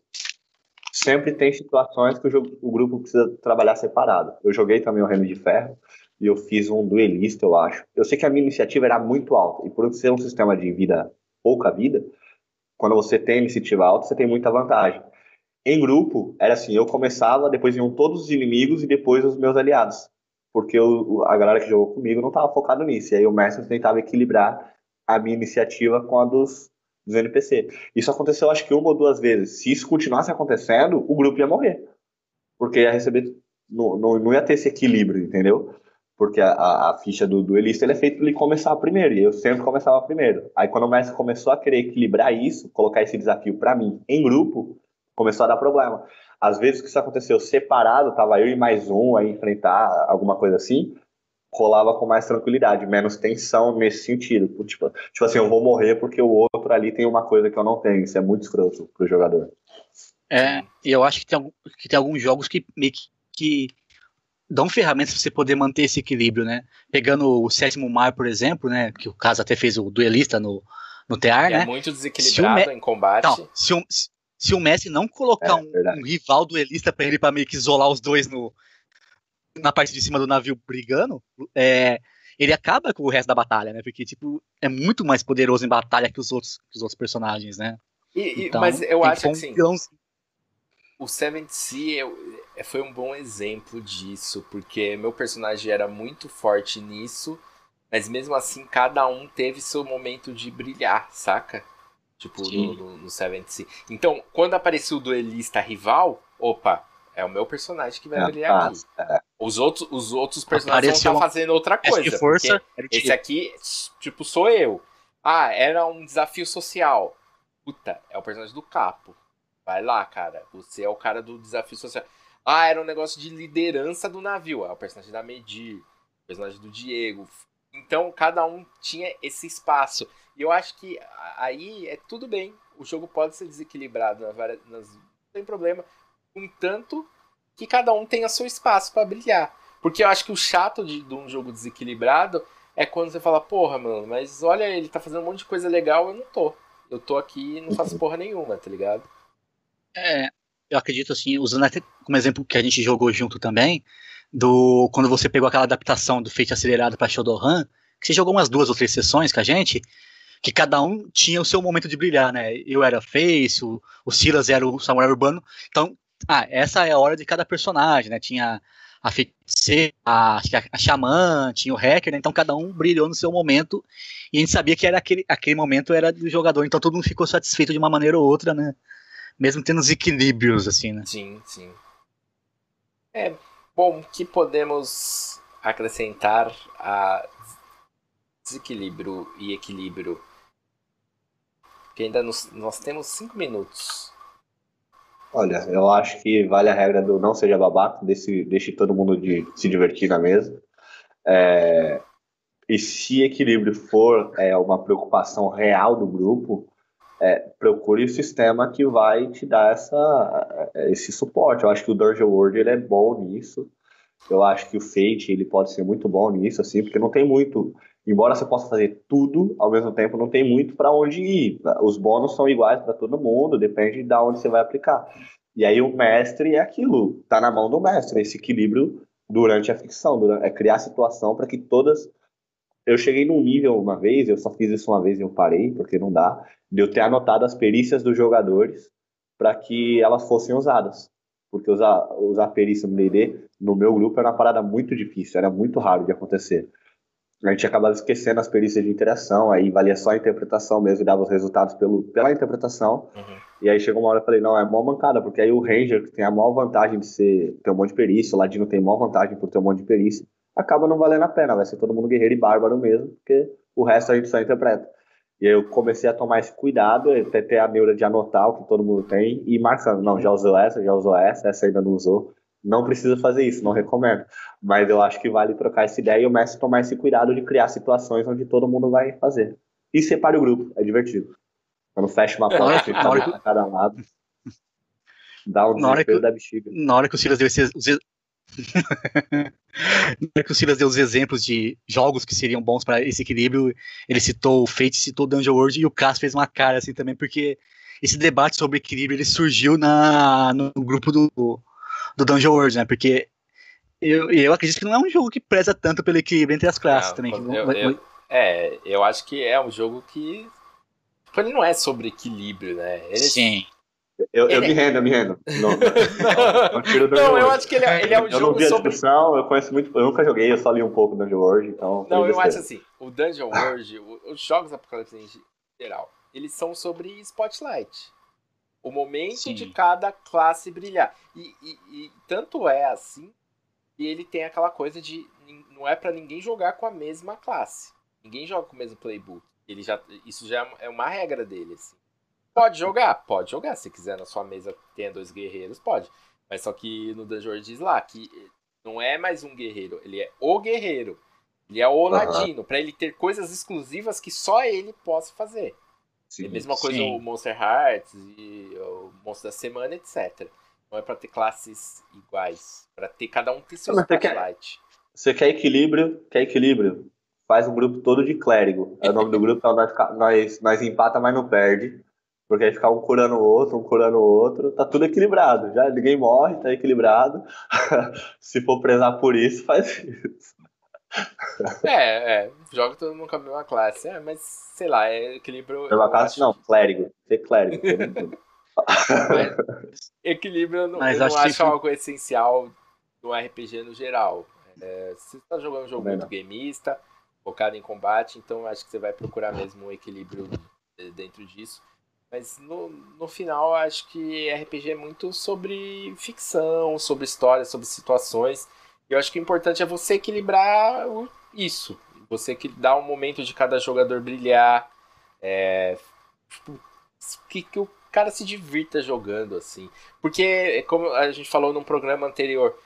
sempre tem situações que o, jogo, o, grupo precisa trabalhar separado. Eu joguei também o Reino de Ferro e eu fiz um duelista, eu acho. Eu sei que a minha iniciativa era muito alta, e por ser um sistema de vida, pouca vida, quando você tem iniciativa alta, você tem muita vantagem. Em grupo, era assim, eu começava, depois iam todos os inimigos e depois os meus aliados. Porque eu, a galera que jogou comigo não estava focado nisso. E aí o mestre tentava equilibrar a minha iniciativa com a dos, dos NPC. Isso aconteceu acho que uma ou duas vezes. Se isso continuasse acontecendo, o grupo ia morrer. Porque ia receber. Não, não, não ia ter esse equilíbrio, entendeu? Porque a, a, ficha do duelista é feita para ele começar primeiro, e eu sempre começava primeiro. Aí quando o mestre começou a querer equilibrar isso, colocar esse desafio para mim em grupo, começou a dar problema. Às vezes que isso aconteceu separado, tava eu e mais um a enfrentar alguma coisa assim, rolava com mais tranquilidade, menos tensão nesse sentido. Tipo, tipo assim, eu vou morrer porque o outro ali tem uma coisa que eu não tenho. Isso é muito escroto pro jogador. É, e eu acho que tem, que tem alguns jogos que meio que, que dão ferramentas para você poder manter esse equilíbrio, né? Pegando o sétimo mar, por exemplo, né? Que o caso até fez o duelista no, no TR, é né? muito desequilibrado em combate. Não, se, o, se o Messi não colocar é, um, um, rival duelista para ele para meio que isolar os dois no, na parte de cima do navio brigando, é, ele acaba com o resto da batalha, né? Porque, tipo, é muito mais poderoso em batalha que os outros, que os outros personagens, né? E, então, mas eu acho que assim, o Seventh Sea foi um bom exemplo disso, porque meu personagem era muito forte nisso, mas mesmo assim cada um teve seu momento de brilhar, saca? Tipo, no, no, no Seventh Sea. Então, quando apareceu o duelista rival, opa, é o meu personagem que vai é, brilhar aqui. É. Os outros, os outros personagens Apareceu vão estar fazendo outra coisa. Força, esse aqui, tipo, sou eu. Ah, era um desafio social. Puta, é o personagem do Capo. Vai lá, cara. Você é o cara do desafio social. Ah, era um negócio de liderança do navio. É o personagem da Medir, o personagem do Diego. Então, cada um tinha esse espaço. E eu acho que aí é tudo bem. O jogo pode ser desequilibrado várias. Nas, não tem problema contanto que cada um tenha seu espaço para brilhar. Porque eu acho que o chato de, de, um jogo desequilibrado é quando você fala, porra, mano, mas olha, ele tá fazendo um monte de coisa legal, eu não tô. Eu tô aqui e não faço porra nenhuma, tá ligado? É, eu acredito assim, usando até como exemplo que a gente jogou junto também, do quando você pegou aquela adaptação do Fate acelerado para Shadowrun, que você jogou umas duas ou três sessões com a gente, que cada um tinha o seu momento de brilhar, né? Eu era Face, o, o Silas era o Samurai Urbano, então ah, essa é a hora de cada personagem, né? Tinha a feiticeira, a, a xamã, tinha o hacker, né? Então cada um brilhou no seu momento e a gente sabia que era aquele, aquele momento era do jogador, então todo mundo ficou satisfeito de uma maneira ou outra, né? Mesmo tendo os equilíbrios, assim, né? Sim, sim. É, bom, que podemos acrescentar a desequilíbrio e equilíbrio? Que ainda nos, nós temos cinco minutos. Olha, eu acho que vale a regra do não seja babaca, deixe, deixe todo mundo de se divertir na mesa. É, e se equilíbrio for é, uma preocupação real do grupo, é, procure o sistema que vai te dar essa, esse suporte. Eu acho que o Dungeon World ele é bom nisso. Eu acho que o Fate ele pode ser muito bom nisso, assim, porque não tem muito. Embora você possa fazer tudo ao mesmo tempo, não tem muito para onde ir. Os bônus são iguais para todo mundo, depende de onde você vai aplicar. E aí o mestre é aquilo, tá na mão do mestre, esse equilíbrio durante a ficção, durante, é criar situação para que todas. Eu cheguei num nível uma vez, eu só fiz isso uma vez e eu parei, porque não dá, de eu ter anotado as perícias dos jogadores para que elas fossem usadas. Porque usar, usar perícia no D&D, no meu grupo, era uma parada muito difícil, era muito raro de acontecer a gente acabava esquecendo as perícias de interação, aí valia só a interpretação mesmo e dava os resultados pelo, pela interpretação. Uhum. E aí chegou uma hora e falei, não, é mó mancada, porque aí o Ranger, que tem a maior vantagem de ser, ter um monte de perícia, o Ladino tem a maior vantagem por ter um monte de perícia, acaba não valendo a pena, vai ser todo mundo guerreiro e bárbaro mesmo, porque o resto a gente só interpreta. E aí eu comecei a tomar esse cuidado, até ter a neura de anotar o que todo mundo tem e marcando, não, já usou essa, já usou essa, essa ainda não usou não precisa fazer isso, não recomendo. Mas eu acho que vale trocar essa ideia e o mestre tomar esse cuidado de criar situações onde todo mundo vai fazer. E separe o grupo, é divertido. Quando fecha uma porta, fica a cada lado. Dá um na hora que, da bexiga. Na hora que o Silas deu esses, os, na hora que o Silas deu os exemplos de jogos que seriam bons para esse equilíbrio, ele citou o Fate, citou o Dungeon World e o Cass fez uma cara assim também, porque esse debate sobre equilíbrio ele surgiu na, no grupo do, do Dungeon World, né? Porque eu, eu acredito que não é um jogo que preza tanto pelo equilíbrio entre as classes não, também. Eu, eu, é, eu acho que é um jogo que. Tipo, ele não é sobre equilíbrio, né? Ele, Sim. Eu, eu me rendo, eu me rendo. Não, não, não, não eu acho que ele é, ele é um eu jogo não vi a sobre. Discussão, eu conheço muito, eu nunca joguei, eu só li um pouco do Dungeon World, então. Não, eu acho assim, o Dungeon World, os jogos Apocalipse em geral, eles são sobre Spotlight. O momento Sim. de cada classe brilhar. E, e, e, tanto é assim que ele tem aquela coisa de não é para ninguém jogar com a mesma classe. Ninguém joga com o mesmo playbook. Ele já, isso já é uma regra dele. Assim. Pode jogar? Pode jogar. Se quiser na sua mesa tenha dois guerreiros, pode. Mas só que no Dungeon diz lá que não é mais um guerreiro, ele é o guerreiro. Ele é o ladino, uhum. para ele ter coisas exclusivas que só ele possa fazer. Sim, é a mesma coisa sim. o Monster Hearts e o Monstro da Semana, etc. Não é para ter classes iguais, para ter cada um ter seu spotlight. Você quer equilíbrio? Quer equilíbrio? Faz um grupo todo de clérigo. É o nome do grupo, é nós, nós, nós empata, mas não perde. Porque aí ficar um curando o outro, um curando o outro, tá tudo equilibrado. Já ninguém morre, tá equilibrado. Se for prezar por isso, faz isso. É, é. Joga todo mundo com a mesma classe. É, mas sei lá, é equilíbrio. Mesma classe, não, clérigo. Ser clérigo. equilíbrio eu não, mas eu não acho, acho algo essencial no RPG no geral. É, você está jogando um jogo muito gameista, focado em combate, então acho que você vai procurar mesmo um equilíbrio dentro disso. Mas no, no final, acho que RPG é muito sobre ficção, sobre histórias, sobre situações. Eu acho que o importante é você equilibrar isso. Você que dá um momento de cada jogador brilhar. É, tipo, que, que o cara se divirta jogando, assim. Porque, como a gente falou num programa anterior,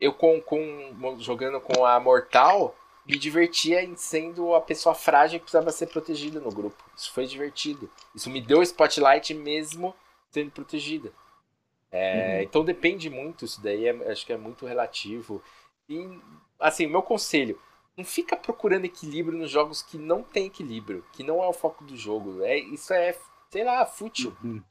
eu com, com jogando com a Mortal, me divertia em sendo a pessoa frágil que precisava ser protegida no grupo. Isso foi divertido. Isso me deu spotlight mesmo sendo protegida. É, uhum. Então depende muito, isso daí é, acho que é muito relativo. E, assim, meu conselho, não fica procurando equilíbrio nos jogos que não tem equilíbrio, que não é o foco do jogo. É, isso é, sei lá, fútil. Uhum.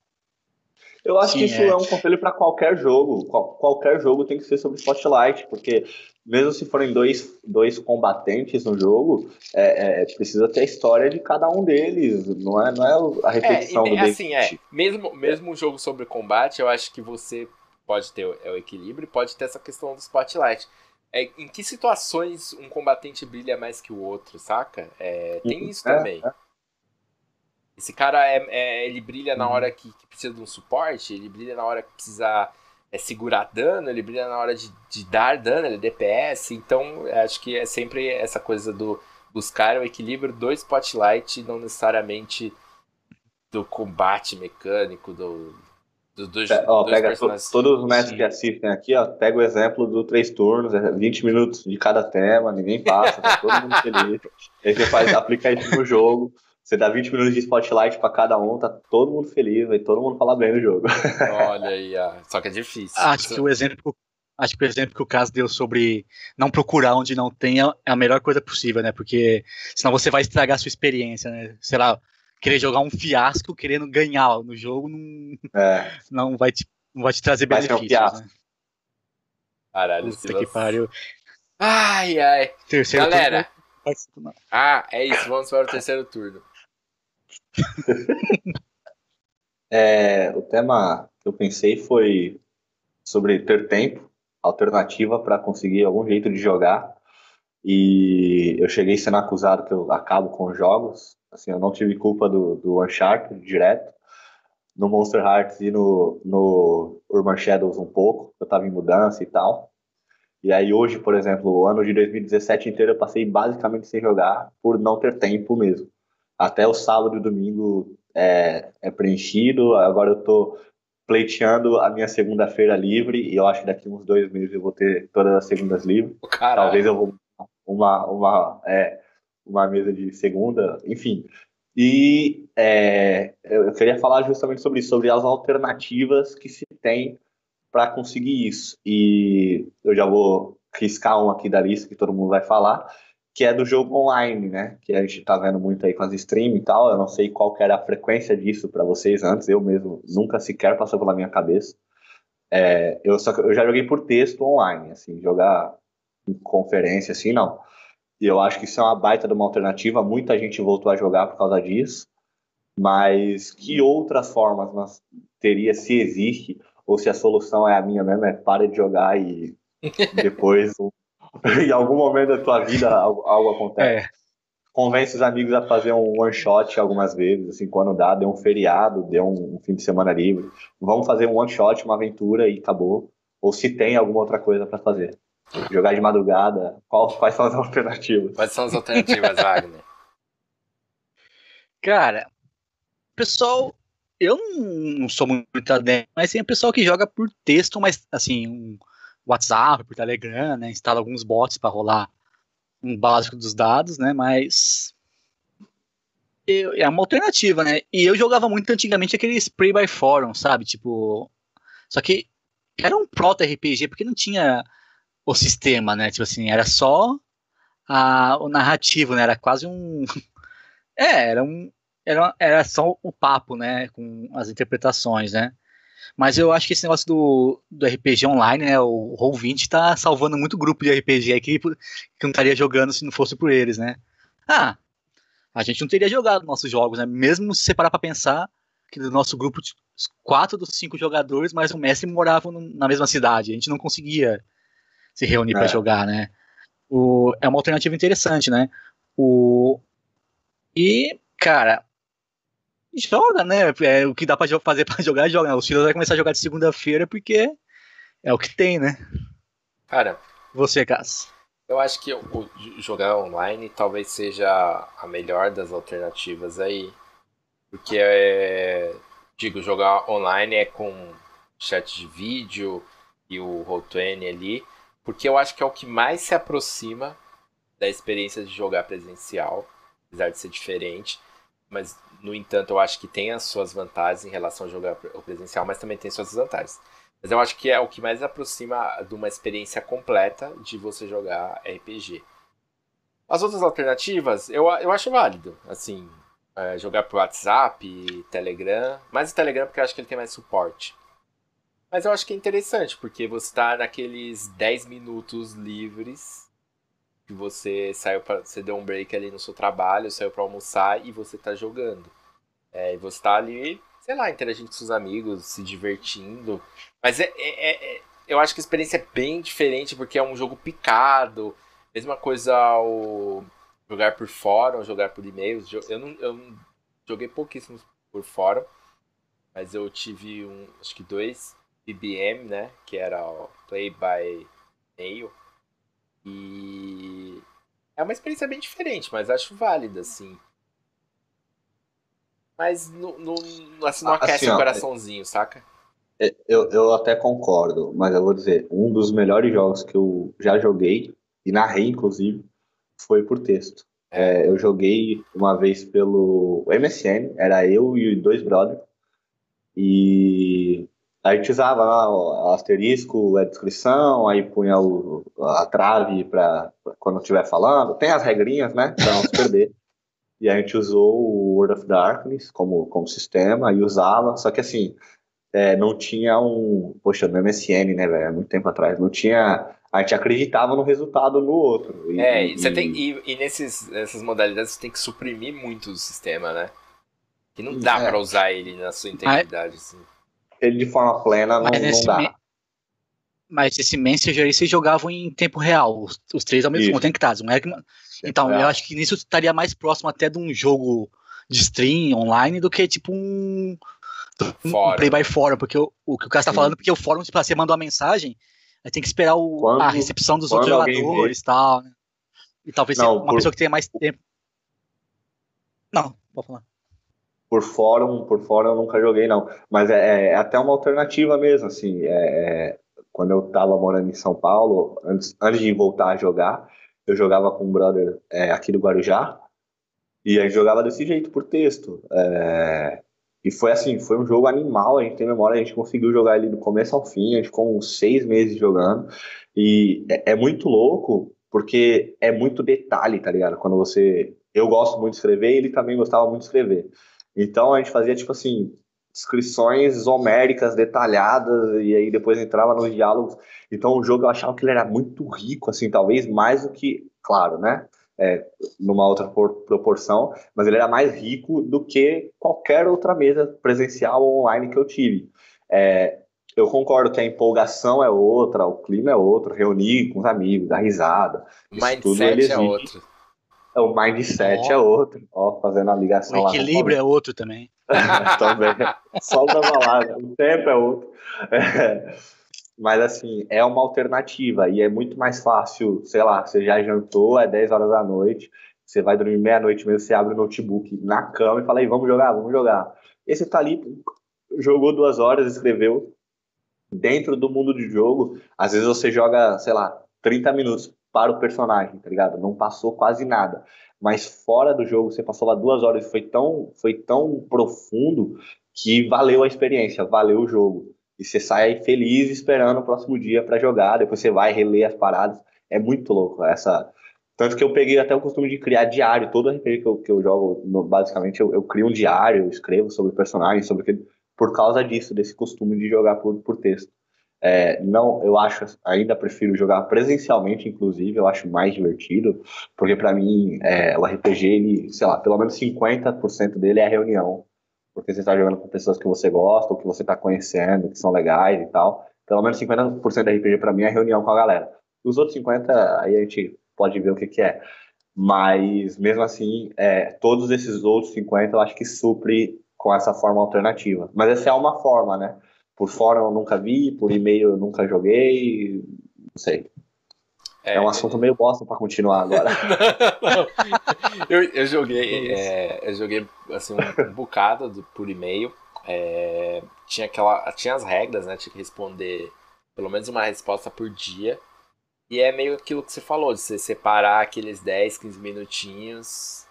Eu acho Sim, que isso é, é um conselho para qualquer jogo. Qual, qualquer jogo tem que ser sobre Spotlight, porque mesmo se forem dois, dois combatentes no jogo, é, é, precisa ter a história de cada um deles. Não é, não é a repetição é, do assim, é. Mesmo, mesmo um jogo sobre combate, eu acho que você pode ter o, é o equilíbrio pode ter essa questão do Spotlight. É, em que situações um combatente brilha mais que o outro, saca? É, tem isso é, também. É. Esse cara é, é, ele brilha na uhum. hora que, que, precisa de um suporte, ele brilha na hora que precisa é, segurar dano, ele brilha na hora de, de dar dano, ele é DPS. Então, acho que é sempre essa coisa do buscar o equilíbrio do spotlight, não necessariamente do combate mecânico, do, do dos, é, ó, pega todos os mestres que assistem aqui, ó, pega o exemplo do três turnos, 20 é minutos de cada tema, ninguém passa, tá todo mundo feliz. Aí você faz, aplica isso no jogo. Você dá 20 minutos de spotlight para cada um, tá todo mundo feliz, vai todo mundo falar bem do jogo. Olha aí, só que é difícil. Acho que o exemplo acho que o exemplo que o caso deu sobre não procurar onde não tem é a melhor coisa possível, né? Porque senão você vai estragar a sua experiência, né? Sei lá, querer jogar um fiasco querendo ganhar no jogo não, é. não, vai, te, não vai te trazer vai benefícios. Um né? Caralho, Puta que pariu. Ai, ai. Terceiro Galera. Turno. Ah, é isso. Vamos para o terceiro turno. é, o tema que eu pensei foi sobre ter tempo, alternativa para conseguir algum jeito de jogar. E eu cheguei sendo acusado que eu acabo com jogos. Assim, eu não tive culpa do, do Uncharted direto. No Monster Hearts e no, no Urban Shadows um pouco. Eu estava em mudança e tal. E aí hoje, por exemplo, o ano de 2017 inteiro eu passei basicamente sem jogar por não ter tempo mesmo até o sábado e domingo é, é preenchido. Agora eu estou pleiteando a minha segunda-feira livre e eu acho que daqui uns dois meses eu vou ter todas as segundas livres. Caralho. Talvez eu vou uma uma é, uma mesa de segunda, enfim. E é, eu queria falar justamente sobre isso, sobre as alternativas que se tem para conseguir isso. E eu já vou riscar um aqui da lista que todo mundo vai falar, que é do jogo online, né? Que a gente tá vendo muito aí com as stream e tal. Eu não sei qual era a frequência disso para vocês antes, eu mesmo nunca sequer passou pela minha cabeça. É, eu, só, eu já joguei por texto online, assim, jogar em conferência, assim, não. E eu acho que isso é uma baita de uma alternativa, muita gente voltou a jogar por causa disso. Mas que outras formas nós teria, se existe, ou se a solução é a minha mesmo, é para de jogar e depois em algum momento da tua vida algo, algo acontece. É. Convence os amigos a fazer um one shot algumas vezes, assim, quando dá, deu um feriado, deu um, um fim de semana livre. Vamos fazer um one shot, uma aventura e acabou. Ou se tem alguma outra coisa para fazer. Jogar de madrugada, qual, quais são as alternativas? Quais são as alternativas, Wagner? Cara, pessoal, eu não sou muito adepto, mas tem o pessoal que joga por texto, mas assim, um, WhatsApp, por Telegram, né? Instala alguns bots para rolar um básico dos dados, né? Mas é uma alternativa, né? E eu jogava muito antigamente aquele Spray by Forum, sabe? Tipo. Só que era um proto-RPG, porque não tinha o sistema, né? Tipo assim, era só a, o narrativo, né? Era quase um. É, era um. Era, era só o papo, né? Com as interpretações, né? Mas eu acho que esse negócio do, do RPG online, né? O Roll20 tá salvando muito grupo de RPG aqui que não estaria jogando se não fosse por eles, né? Ah, a gente não teria jogado nossos jogos, né? Mesmo se separar para pensar que do nosso grupo, quatro dos cinco jogadores, mais o mestre moravam na mesma cidade. A gente não conseguia se reunir é. para jogar, né? O, é uma alternativa interessante, né? O, e, cara, joga, né? É, o que dá para fazer para jogar, joga. Os filhos vai começar a jogar de segunda-feira porque é o que tem, né? Cara, você, Cass. Eu acho que o, jogar online talvez seja a melhor das alternativas aí. Porque é. Digo, jogar online é com chat de vídeo e o Roll20 ali. Porque eu acho que é o que mais se aproxima da experiência de jogar presencial. Apesar de ser diferente. Mas, no entanto, eu acho que tem as suas vantagens em relação a jogar o presencial, mas também tem suas desvantagens. Mas eu acho que é o que mais aproxima de uma experiência completa de você jogar RPG. As outras alternativas, eu, eu acho válido. Assim, é, jogar por WhatsApp, Telegram. Mais o Telegram porque eu acho que ele tem mais suporte. Mas eu acho que é interessante, porque você está naqueles 10 minutos livres que você saiu para você deu um break ali no seu trabalho, saiu para almoçar e você está jogando. É, e você está ali, sei lá, interagindo com seus amigos, se divertindo. Mas é, é, é, é, eu acho que a experiência é bem diferente porque é um jogo picado. Mesma coisa ao jogar por fórum, jogar por e-mails. Eu não, eu joguei pouquíssimos por fórum, mas eu tive um, acho que dois BBM, né? Que era o Play by Mail. E é uma experiência bem diferente, mas acho válida, assim. Mas não, não, assim, não aquece assim, o coraçãozinho, saca? É, eu, eu até concordo, mas eu vou dizer, um dos melhores jogos que eu já joguei, e narrei inclusive, foi por texto. É, eu joguei uma vez pelo MSN, era eu e dois brothers, e a gente usava lá o asterisco, a descrição, aí punha o, a trave para quando estiver falando, tem as regrinhas, né, para não se perder. E a gente usou o World of Darkness como, como sistema e usava, só que assim, é, não tinha um. Poxa, no MSN, né, velho? Muito tempo atrás. Não tinha. A gente acreditava no resultado no outro. E, é, e, você tem, e, e nesses, nessas modalidades você tem que suprimir muito o sistema, né? Que não dá é. pra usar ele na sua integridade, assim. Ele de forma plena não, não dá. Me... Mas esse Messenger aí vocês jogavam em tempo real, os, os três ao mesmo tempo, tem que estar. Não é que... Então, eu acho que nisso estaria mais próximo até de um jogo de stream online do que tipo um, um play by fórum, porque o, o que o cara está falando, porque o fórum, se você manda uma mensagem, aí tem que esperar o, quando, a recepção dos outros jogadores e tal, né? E talvez não, uma por... pessoa que tenha mais tempo. Não, pode falar. Por fórum, por fórum eu nunca joguei, não. Mas é, é até uma alternativa mesmo, assim. É, é, quando eu estava morando em São Paulo, antes, antes de voltar a jogar, eu jogava com um brother é, aqui do Guarujá, e a gente jogava desse jeito, por texto. É, e foi assim, foi um jogo animal, a gente tem memória, a gente conseguiu jogar ele do começo ao fim, a gente ficou uns seis meses jogando. E é, é muito louco, porque é muito detalhe, tá ligado? Quando você. Eu gosto muito de escrever ele também gostava muito de escrever. Então a gente fazia, tipo assim, descrições homéricas, detalhadas, e aí depois entrava nos diálogos. Então o jogo eu achava que ele era muito rico, assim, talvez mais do que, claro, né? é, numa outra proporção, mas ele era mais rico do que qualquer outra mesa presencial ou online que eu tive. É, eu concordo que a empolgação é outra, o clima é outro, reunir com os amigos, dar risada. Mindset é outro. É, o mindset oh. é outro. Ó, fazendo a ligação o equilíbrio é outro também. também. Só da balada. O tempo é outro. É. Mas, assim, é uma alternativa e é muito mais fácil, sei lá, você já jantou, é 10 horas da noite, você vai dormir meia-noite mesmo, você abre o notebook na cama e fala aí, vamos jogar, vamos jogar. E você tá ali, jogou duas horas, escreveu. Dentro do mundo de jogo, às vezes você joga, sei lá, 30 minutos, para o personagem, tá ligado? Não passou quase nada. Mas fora do jogo, você passou lá duas horas e foi tão, foi tão profundo que valeu a experiência, valeu o jogo. E você sai feliz esperando o próximo dia para jogar, depois você vai reler as paradas. É muito louco essa. Tanto que eu peguei até o costume de criar diário. Todo RPG que eu, que eu jogo, basicamente, eu, eu crio um diário, eu escrevo sobre o personagem, sobre aquele. Por causa disso, desse costume de jogar por, por texto. É, não, eu acho, ainda prefiro jogar presencialmente, inclusive, eu acho mais divertido, porque para mim é, o RPG, ele, sei lá, pelo menos 50% dele é reunião, porque você está jogando com pessoas que você gosta, ou que você está conhecendo, que são legais e tal. Pelo menos 50% da RPG para mim é reunião com a galera. Os outros 50%, aí a gente pode ver o que, que é. Mas, mesmo assim, é, todos esses outros 50% eu acho que supre com essa forma alternativa. Mas essa é uma forma, né? Por fora eu nunca vi, por e-mail eu nunca joguei, não sei. É, é um assunto meio bosta para continuar agora. não, não. Eu, eu joguei, é, eu joguei assim um, um bocado do, por e-mail. É, tinha aquela, tinha as regras, né? Tinha que responder pelo menos uma resposta por dia. E é meio aquilo que você falou, de você separar aqueles 10, 15 minutinhos.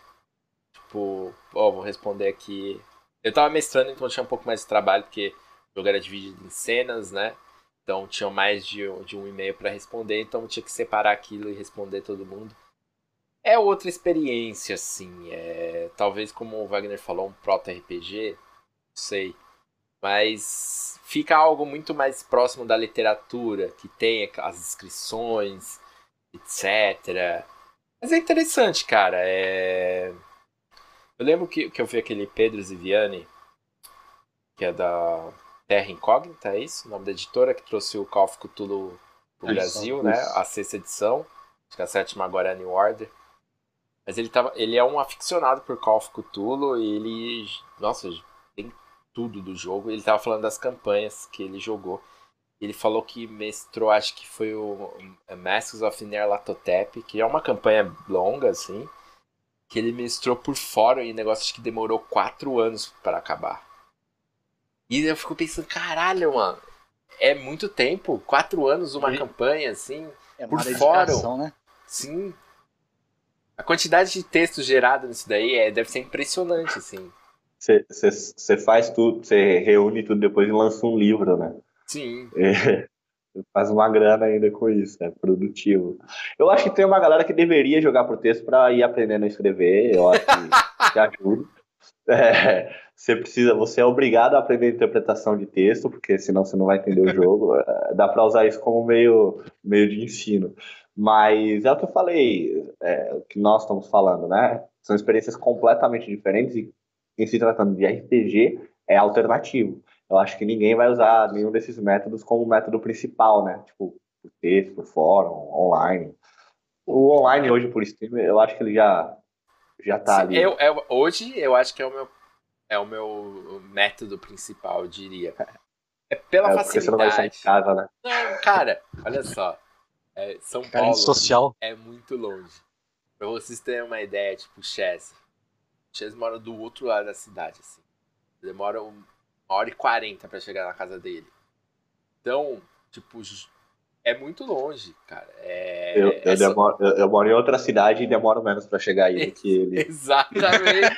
Tipo, ó, vou responder aqui. Eu tava mestrando, então tinha um pouco mais de trabalho, porque jogo era dividido em cenas, né? Então tinham mais de, de um e-mail para responder, então tinha que separar aquilo e responder todo mundo. É outra experiência, assim. É, talvez, como o Wagner falou, um proto-RPG, não sei. Mas fica algo muito mais próximo da literatura, que tem as inscrições, etc. Mas é interessante, cara. É... Eu lembro que, que eu vi aquele Pedro Ziviani, que é da Terra Incógnita, é isso? O nome da editora que trouxe o Call of Cthulhu pro é Brasil, né? A sexta edição. Acho que a sétima agora é New Order. Mas ele, tava, ele é um aficionado por Call of Cthulhu e ele. Nossa, tem tudo do jogo. Ele tava falando das campanhas que ele jogou. Ele falou que mestrou, acho que foi o Masks of Nyarlathotep, que é uma campanha longa, assim. Que ele mestrou por fora e negócio acho que demorou quatro anos para acabar. E eu fico pensando, caralho, mano, é muito tempo, quatro anos uma e... campanha, assim, é por fora. Né? Sim. A quantidade de texto gerado nisso daí é, deve ser impressionante, assim. Você faz tudo, você reúne tudo depois e lança um livro, né? Sim. É, faz uma grana ainda com isso, é produtivo. Eu acho que tem uma galera que deveria jogar por texto para ir aprendendo a escrever, eu acho que, que ajuda. É, você precisa, você é obrigado a aprender interpretação de texto, porque senão você não vai entender o jogo. É, dá para usar isso como meio, meio de ensino. Mas é o que eu falei, é, o que nós estamos falando, né? São experiências completamente diferentes e em se tratando de RPG é alternativo. Eu acho que ninguém vai usar nenhum desses métodos como método principal, né? Tipo, por texto, por fórum, online. O online hoje por stream, eu acho que ele já já tá Sim, ali. Eu, eu, hoje eu acho que é o meu é o meu método principal, eu diria. É pela é, facilidade. Você não vai sair de casa, né? Não, cara, olha só. É, São Paulo social. é muito longe. Pra vocês terem uma ideia, tipo, Chess. Chess mora do outro lado da cidade, assim. Demora uma hora e quarenta pra chegar na casa dele. Então, tipo, é muito longe, cara. É, eu, eu, é demoro, eu, eu, moro em outra cidade e demoro menos para chegar aí do que ele. Exatamente.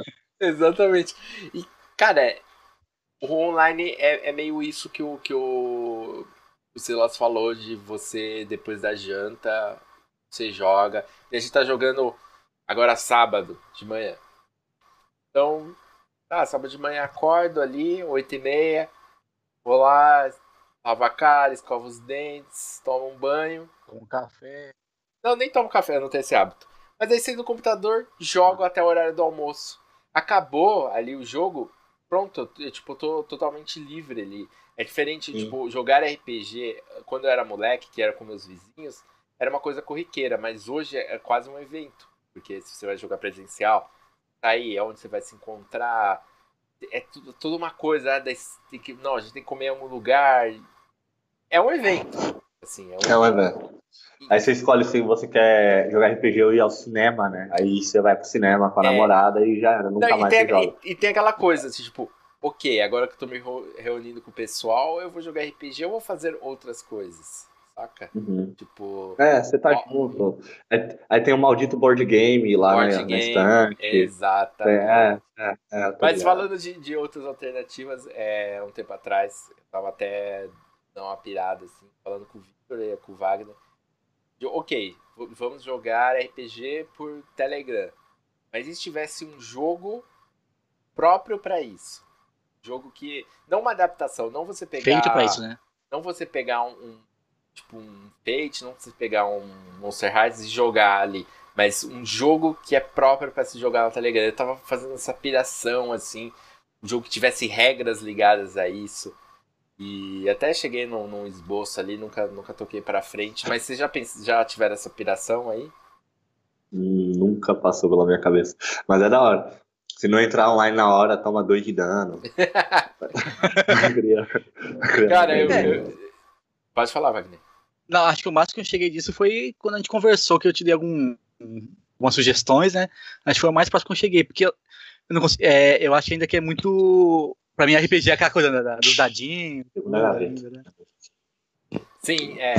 Exatamente. E, cara, o online é, é meio isso que o, que o, o Silas falou de você, depois da janta, você joga. E a gente tá jogando agora sábado de manhã. Então, tá, sábado de manhã acordo ali, 8 e meia, vou lá, lava a cara, escova os dentes, toma um banho. Toma um café. Não, nem tomo café, não tenho esse hábito. Mas aí saio no computador, jogo até o horário do almoço. Acabou ali o jogo, pronto, eu, tipo, tô totalmente livre ali. É diferente, Sim. tipo, jogar RPG quando eu era moleque, que era com meus vizinhos, era uma coisa corriqueira, mas hoje é quase um evento. Porque se você vai jogar presencial, tá aí, é onde você vai se encontrar. É tudo, toda uma coisa, né, tem que, não, a gente tem que comer em algum lugar, é um evento. Assim, é, um, é um evento. Aí você escolhe se você quer jogar RPG ou ir ao cinema, né? Aí você vai pro cinema com a é. namorada e já era, nunca Não, mais tem, joga. E, e, tem aquela coisa, assim, tipo, ok, agora que eu tô me reunindo com o pessoal, eu vou jogar RPG ou vou fazer outras coisas. saca? Uhum. Tipo. É, você tá Ó, junto. Aí, aí tem o maldito board game lá board na, na game, estante. Exatamente. É, é, é, Mas ligado. falando de, de outras alternativas, é, um tempo atrás, eu tava até dando uma pirada, assim, falando com o Victor e com o Wagner. Ok, vamos jogar RPG por Telegram. Mas e se tivesse um jogo próprio pra isso? Jogo que. Não uma adaptação, não você pegar. Feito pra isso, né? Não você pegar um, um- tipo um Fate, não você pegar um Monster Hearts e jogar ali, mas um jogo que é próprio pra se jogar no Telegram. Eu tava fazendo essa piração assim, um jogo que tivesse regras ligadas a isso. E até cheguei num, num esboço ali, nunca, nunca toquei pra frente, mas vocês já, pens... já tiveram essa piração aí? Nunca passou pela minha cabeça. Mas é da hora. Se não entrar online na hora, toma dois de dano. Cara, eu, eu- Pode falar, Wagner. Não, acho que o máximo que eu cheguei disso foi quando a gente conversou, que eu te dei algum, algumas sugestões, né? Acho que foi o mais próximo que eu cheguei, porque eu, eu não consigo, é, eu acho ainda que é muito. Pra mim, RPG é aquela coisa da- da- dos dadinhos. Né? Sim, é.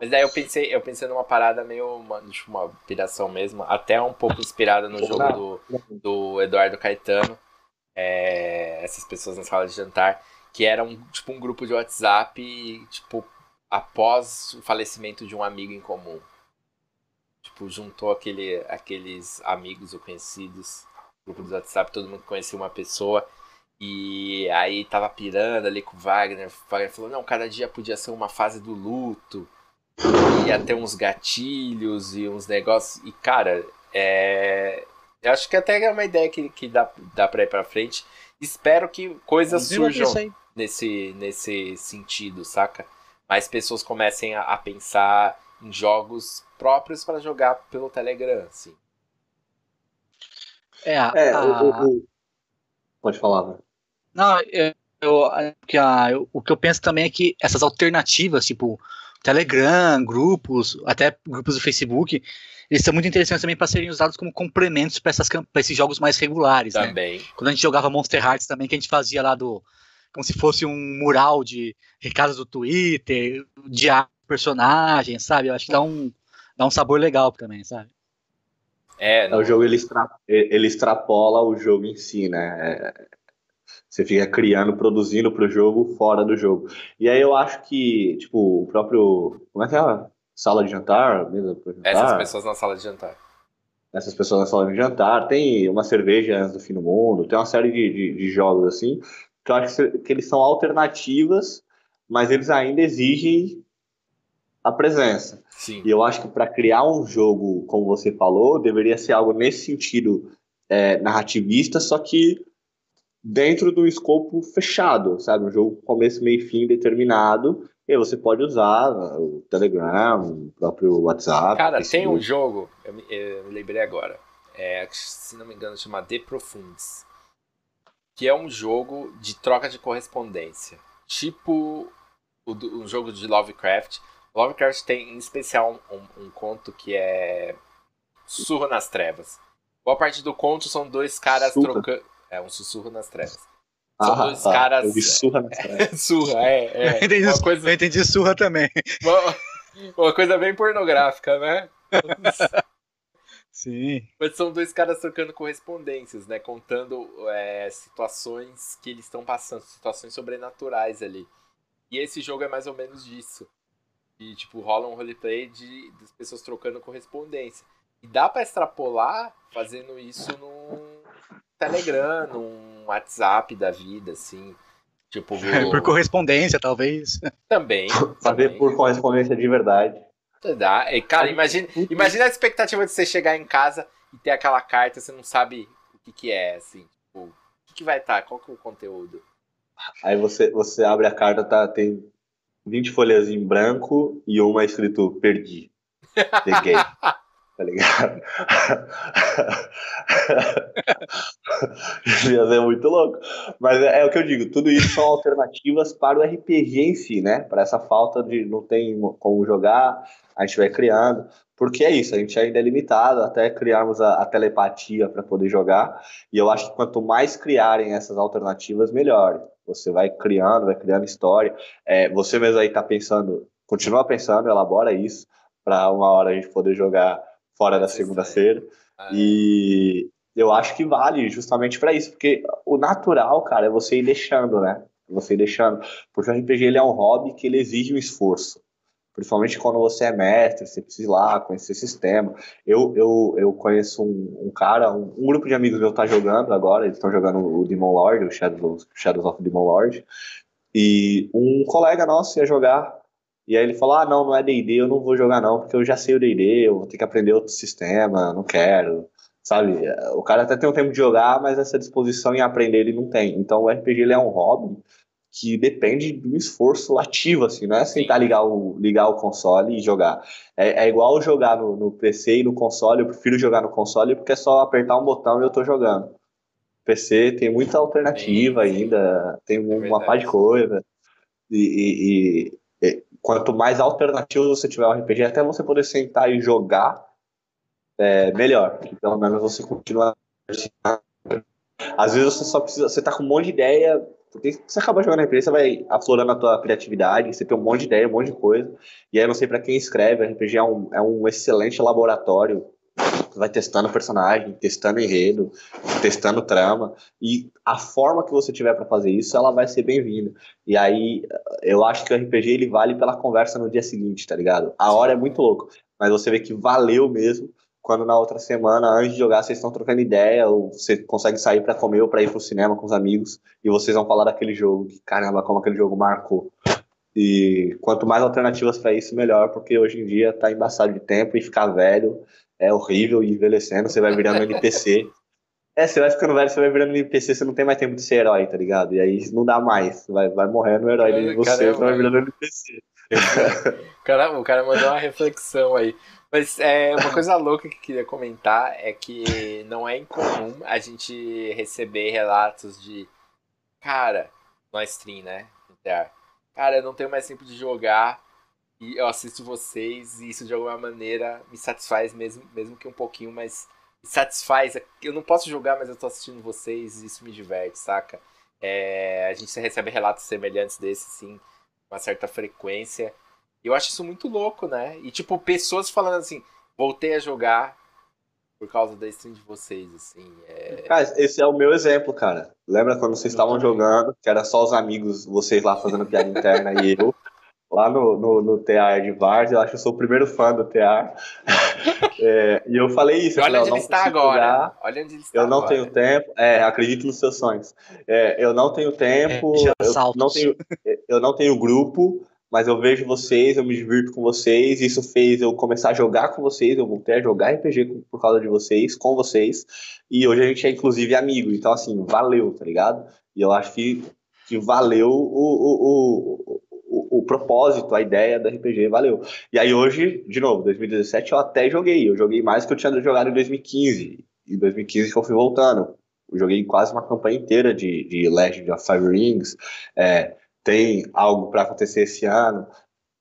Mas daí eu pensei, eu pensei numa parada meio uma, tipo, uma piração mesmo, até um pouco inspirada no jogo do, do Eduardo Caetano, é, essas pessoas na sala de jantar, que era um, tipo um grupo de WhatsApp, tipo, após o falecimento de um amigo em comum. Tipo, juntou aquele, aqueles amigos ou conhecidos, grupo do WhatsApp, todo mundo conhecia uma pessoa. E aí tava pirando ali com o Wagner. O Wagner falou, não, cada dia podia ser uma fase do luto. Ia ter uns gatilhos e uns negócios. E, cara, é... eu acho que até é uma ideia que, que dá, dá pra ir pra frente. Espero que coisas Desenvolver surjam nesse, nesse sentido, saca? Mais pessoas comecem a, a pensar em jogos próprios para jogar pelo Telegram, assim. É, a- É, a- o, o- o- Pode falar, velho. Não, eu, eu- que a- eu- o que eu penso também é que essas alternativas, tipo Telegram, grupos, até grupos do Facebook, eles são muito interessantes também para serem usados como complementos para esses jogos mais regulares, né? Também. Quando a gente jogava Monster Hearts também, que a gente fazia lá do. Como se fosse um mural de recados do Twitter, de personagem, sabe? Eu acho que dá um, dá um sabor legal também, sabe? É, É, no- o jogo ele, extra- ele extrapola o jogo em si, né? É, você fica criando, produzindo pro jogo fora do jogo. E aí eu acho que, tipo, o próprio. Como é que é? Sala de jantar, mesa pra jantar. essas pessoas na sala de jantar. essas pessoas na sala de jantar, tem uma cerveja antes do fim do mundo, tem uma série de, de, de jogos assim, que eu acho que, que eles são alternativas, mas eles ainda exigem a presença. Sim. E eu acho que para criar um jogo, como você falou, deveria ser algo nesse sentido é, narrativista, só que dentro do escopo fechado, sabe? Um jogo com começo, meio e fim determinado. E você pode usar o Telegram, o próprio WhatsApp. Cara, tem um jogo, eu me, eu me lembrei agora, é, se não me engano chama The Profunds, que é um jogo de troca de correspondência, tipo o um jogo de Lovecraft. Lovecraft tem em especial um, um- um conto que é Sussurro nas Trevas. Boa parte do conto são dois caras trocando... É, um sussurro nas trevas. São Ah, dois tá. caras- Eu vi surra na treva. Surra, é, é. eu, entendi, Uma coisa, eu entendi surra também. uma, uma coisa bem pornográfica, né? Sim. Mas são dois caras trocando correspondências, né? Contando é, situações que eles estão passando, situações sobrenaturais ali. E esse jogo é mais ou menos disso. E, tipo, rola um roleplay de, das pessoas trocando correspondência. E dá pra extrapolar fazendo isso num Telegram, num WhatsApp da vida, assim. Tipo, Por correspondência, talvez. também. Fazer também. por correspondência de verdade. Dá. E, cara, imagina, imagina a expectativa de você chegar em casa e ter aquela carta, você não sabe o que, que é, assim. Tipo, o que, que vai estar? Qual que é o conteúdo? Aí você, você abre a carta, tá, tem 20 folhas em branco e uma escrito perdi. Peguei. Tá ligado? Ser muito louco. Mas é, é o que eu digo, tudo isso são alternativas para o RPG em si, né? Para essa falta de não tem como jogar, a gente vai criando. Porque é isso, a gente ainda é limitado até criarmos a, a telepatia para poder jogar. E eu acho que quanto mais criarem essas alternativas, melhor. Você vai criando, vai criando história. É, você mesmo aí tá pensando, continua pensando, elabora isso para uma hora a gente poder jogar fora da segunda-feira. Ah, E eu acho que vale justamente para isso, porque o natural, cara, é você ir deixando, né? Você ir deixando. Porque o RPG ele é um hobby que ele exige um esforço. Principalmente quando você é mestre, você precisa ir lá conhecer sistema. Eu, eu, eu conheço um, um cara, um, um grupo de amigos meu tá jogando agora, eles estão jogando o Demon Lord, o Shadows, Shadows of Demon Lord. E um colega nosso ia jogar, e aí ele falou: Ah, não, não é DD, eu não vou jogar não, porque eu já sei o DD, eu vou ter que aprender outro sistema, não quero. Sabe? O cara até tem um tempo de jogar, mas essa disposição em aprender ele não tem. Então o RPG ele é um hobby que depende de um esforço ativo, assim, não é sentar, ligar o, ligar o console e jogar. É, é igual jogar no, no PC e no console, eu prefiro jogar no console porque é só apertar um botão e eu tô jogando. PC tem muita alternativa Sim, sim. ainda, tem uma verdade. par de coisa. E- e quanto mais alternativas você tiver ao RPG, até você poder sentar e jogar, é melhor. Que pelo menos você continua. Às vezes você só precisa. Você tá com um monte de ideia. Porque você acaba jogando RPG, você vai aflorando a tua criatividade, você tem um monte de ideia, um monte de coisa. E aí não sei pra quem escreve, RPG é um, é um excelente laboratório. Você vai testando personagem, testando enredo, testando trama. E a forma que você tiver pra fazer isso, ela vai ser bem-vinda. E aí eu acho que o RPG ele vale pela conversa no dia seguinte, tá ligado? A hora é muito louco, mas você vê que valeu mesmo quando na outra semana, antes de jogar, vocês estão trocando ideia, ou você consegue sair pra comer ou pra ir pro cinema com os amigos, e vocês vão falar daquele jogo, que caramba, como aquele jogo marcou. E quanto mais alternativas pra isso, melhor, porque hoje em dia tá embaçado de tempo e ficar velho é horrível envelhecendo, você vai virando NPC. É, você vai ficando velho, você vai virando NPC, você não tem mais tempo de ser herói, tá ligado? E aí não dá mais, vai, vai morrendo o herói de você, Caramba. você vai virando NPC. O cara, o cara mandou uma reflexão aí. Mas é, uma coisa louca que eu queria comentar é que não é incomum a gente receber relatos de cara, no stream, né? Cara, eu não tenho mais tempo de jogar e eu assisto vocês e isso de alguma maneira me satisfaz mesmo, mesmo que um pouquinho, mas me satisfaz. Eu não posso jogar, mas eu tô assistindo vocês e isso me diverte, saca? É, a gente recebe relatos semelhantes desses, sim, com uma certa frequência. E eu acho isso muito louco, né? E tipo, pessoas falando assim, voltei a jogar por causa da stream de vocês, assim. É... Cara, esse é o meu exemplo, cara. Lembra quando vocês estavam jogando, que era só os amigos, vocês lá fazendo piada interna e eu, lá no, no, no TR de Vars, eu acho que eu sou o primeiro fã do TR. É, e eu falei isso, eu Olha falei, onde eu ele não está agora. Olha onde ele está Eu não agora. tenho tempo, é, acredito nos seus sonhos. É, eu não tenho tempo, É, já eu, saltos. não tenho, eu não tenho grupo, mas eu vejo vocês, eu me divirto com vocês, isso fez eu começar a jogar com vocês, eu voltei a jogar RPG por causa de vocês, com vocês, e hoje a gente é inclusive amigo, então assim, valeu, tá ligado? E eu acho que, que valeu o, o, o, propósito, a ideia do RPG, valeu. E aí hoje, de novo, 2017 eu até joguei, eu joguei mais que eu tinha jogado em 2015, em 2015 que eu fui voltando. Eu joguei quase uma campanha inteira de, de Legend of Five Rings, é, tem algo para acontecer esse ano.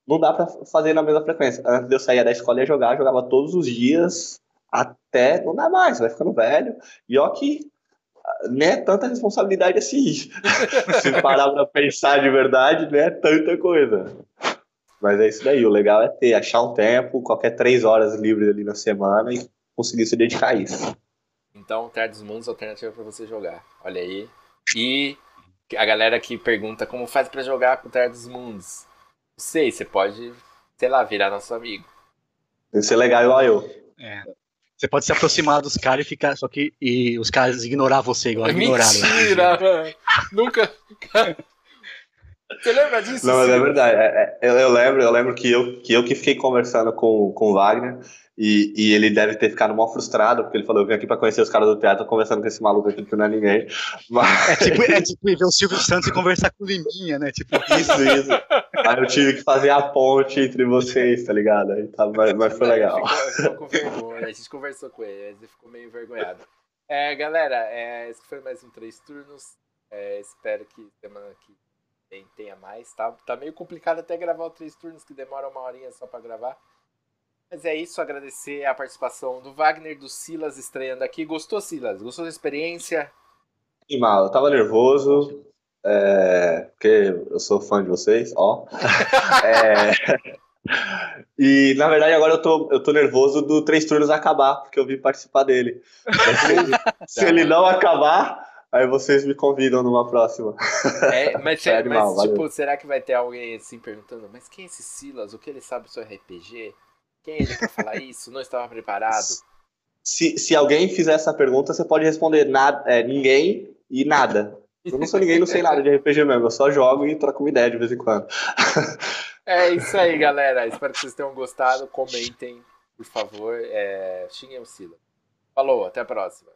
Não dá para fazer na mesma frequência. Antes de eu sair da escola e ia jogar, jogava todos os dias até não dá mais, vai ficando velho. E ó que não é tanta responsabilidade assim. Se parar para pensar de verdade, não é tanta coisa. Mas é isso daí, o legal é ter, achar um tempo, qualquer três horas livres ali na semana e conseguir se dedicar a isso. Então, Terra dos Mundos alternativa pra você jogar. Olha aí. E a galera que pergunta como faz pra jogar com Terra dos Mundos. Não sei, você pode, sei lá, virar nosso amigo. Que ser legal igual eu. É. Você pode se aproximar dos caras e ficar. Só que. E os caras ignorar você, igual ignoraram. né? Mentira, mano. Nunca. Você lembra disso? Não, mas é verdade. É- é- eu, eu lembro, eu lembro que eu que, eu que fiquei conversando com, com o Wagner e, e ele deve ter ficado mal frustrado, porque ele falou: Eu vim aqui pra conhecer os caras do teatro, tô conversando com esse maluco aqui que não é ninguém. Mas É tipo, é tipo ver o Silvio Santos e conversar com o Liminha, né? Tipo, isso, isso. Aí eu tive que fazer a ponte entre vocês, tá ligado? Aí tá, mas, mas foi legal. Ele ficou, ficou com vergonha. A gente conversou com ele, ele ficou meio envergonhado. É, galera, é, esse foi mais um Três Turnos. É, espero que semana que vem tenha mais. Tá, tá meio complicado até gravar o Três Turnos, que demora uma horinha só pra gravar. Mas é isso, agradecer a participação do Wagner, do Silas estreando aqui. Gostou, Silas? Gostou da experiência? E mal, eu tava nervoso, É, porque eu sou fã de vocês, ó. É, e na verdade agora eu tô, eu tô nervoso do Três Turnos acabar, porque eu vim participar dele. Se, se ele não acabar, aí vocês me convidam numa próxima. É, mas, é animal, mas tipo, será que vai ter alguém assim perguntando, mas quem é esse Silas? O que ele sabe sobre RPG? Quem é ele pra falar isso? Não estava preparado? Se, se alguém fizer essa pergunta, você pode responder nada, é, ninguém e nada. Eu não sou ninguém, não sei nada de RPG mesmo. Eu só jogo e troco uma ideia de vez em quando. É isso aí, galera. Espero que vocês tenham gostado. Comentem, por favor. É... Xinguem o Sila. Falou, até a próxima.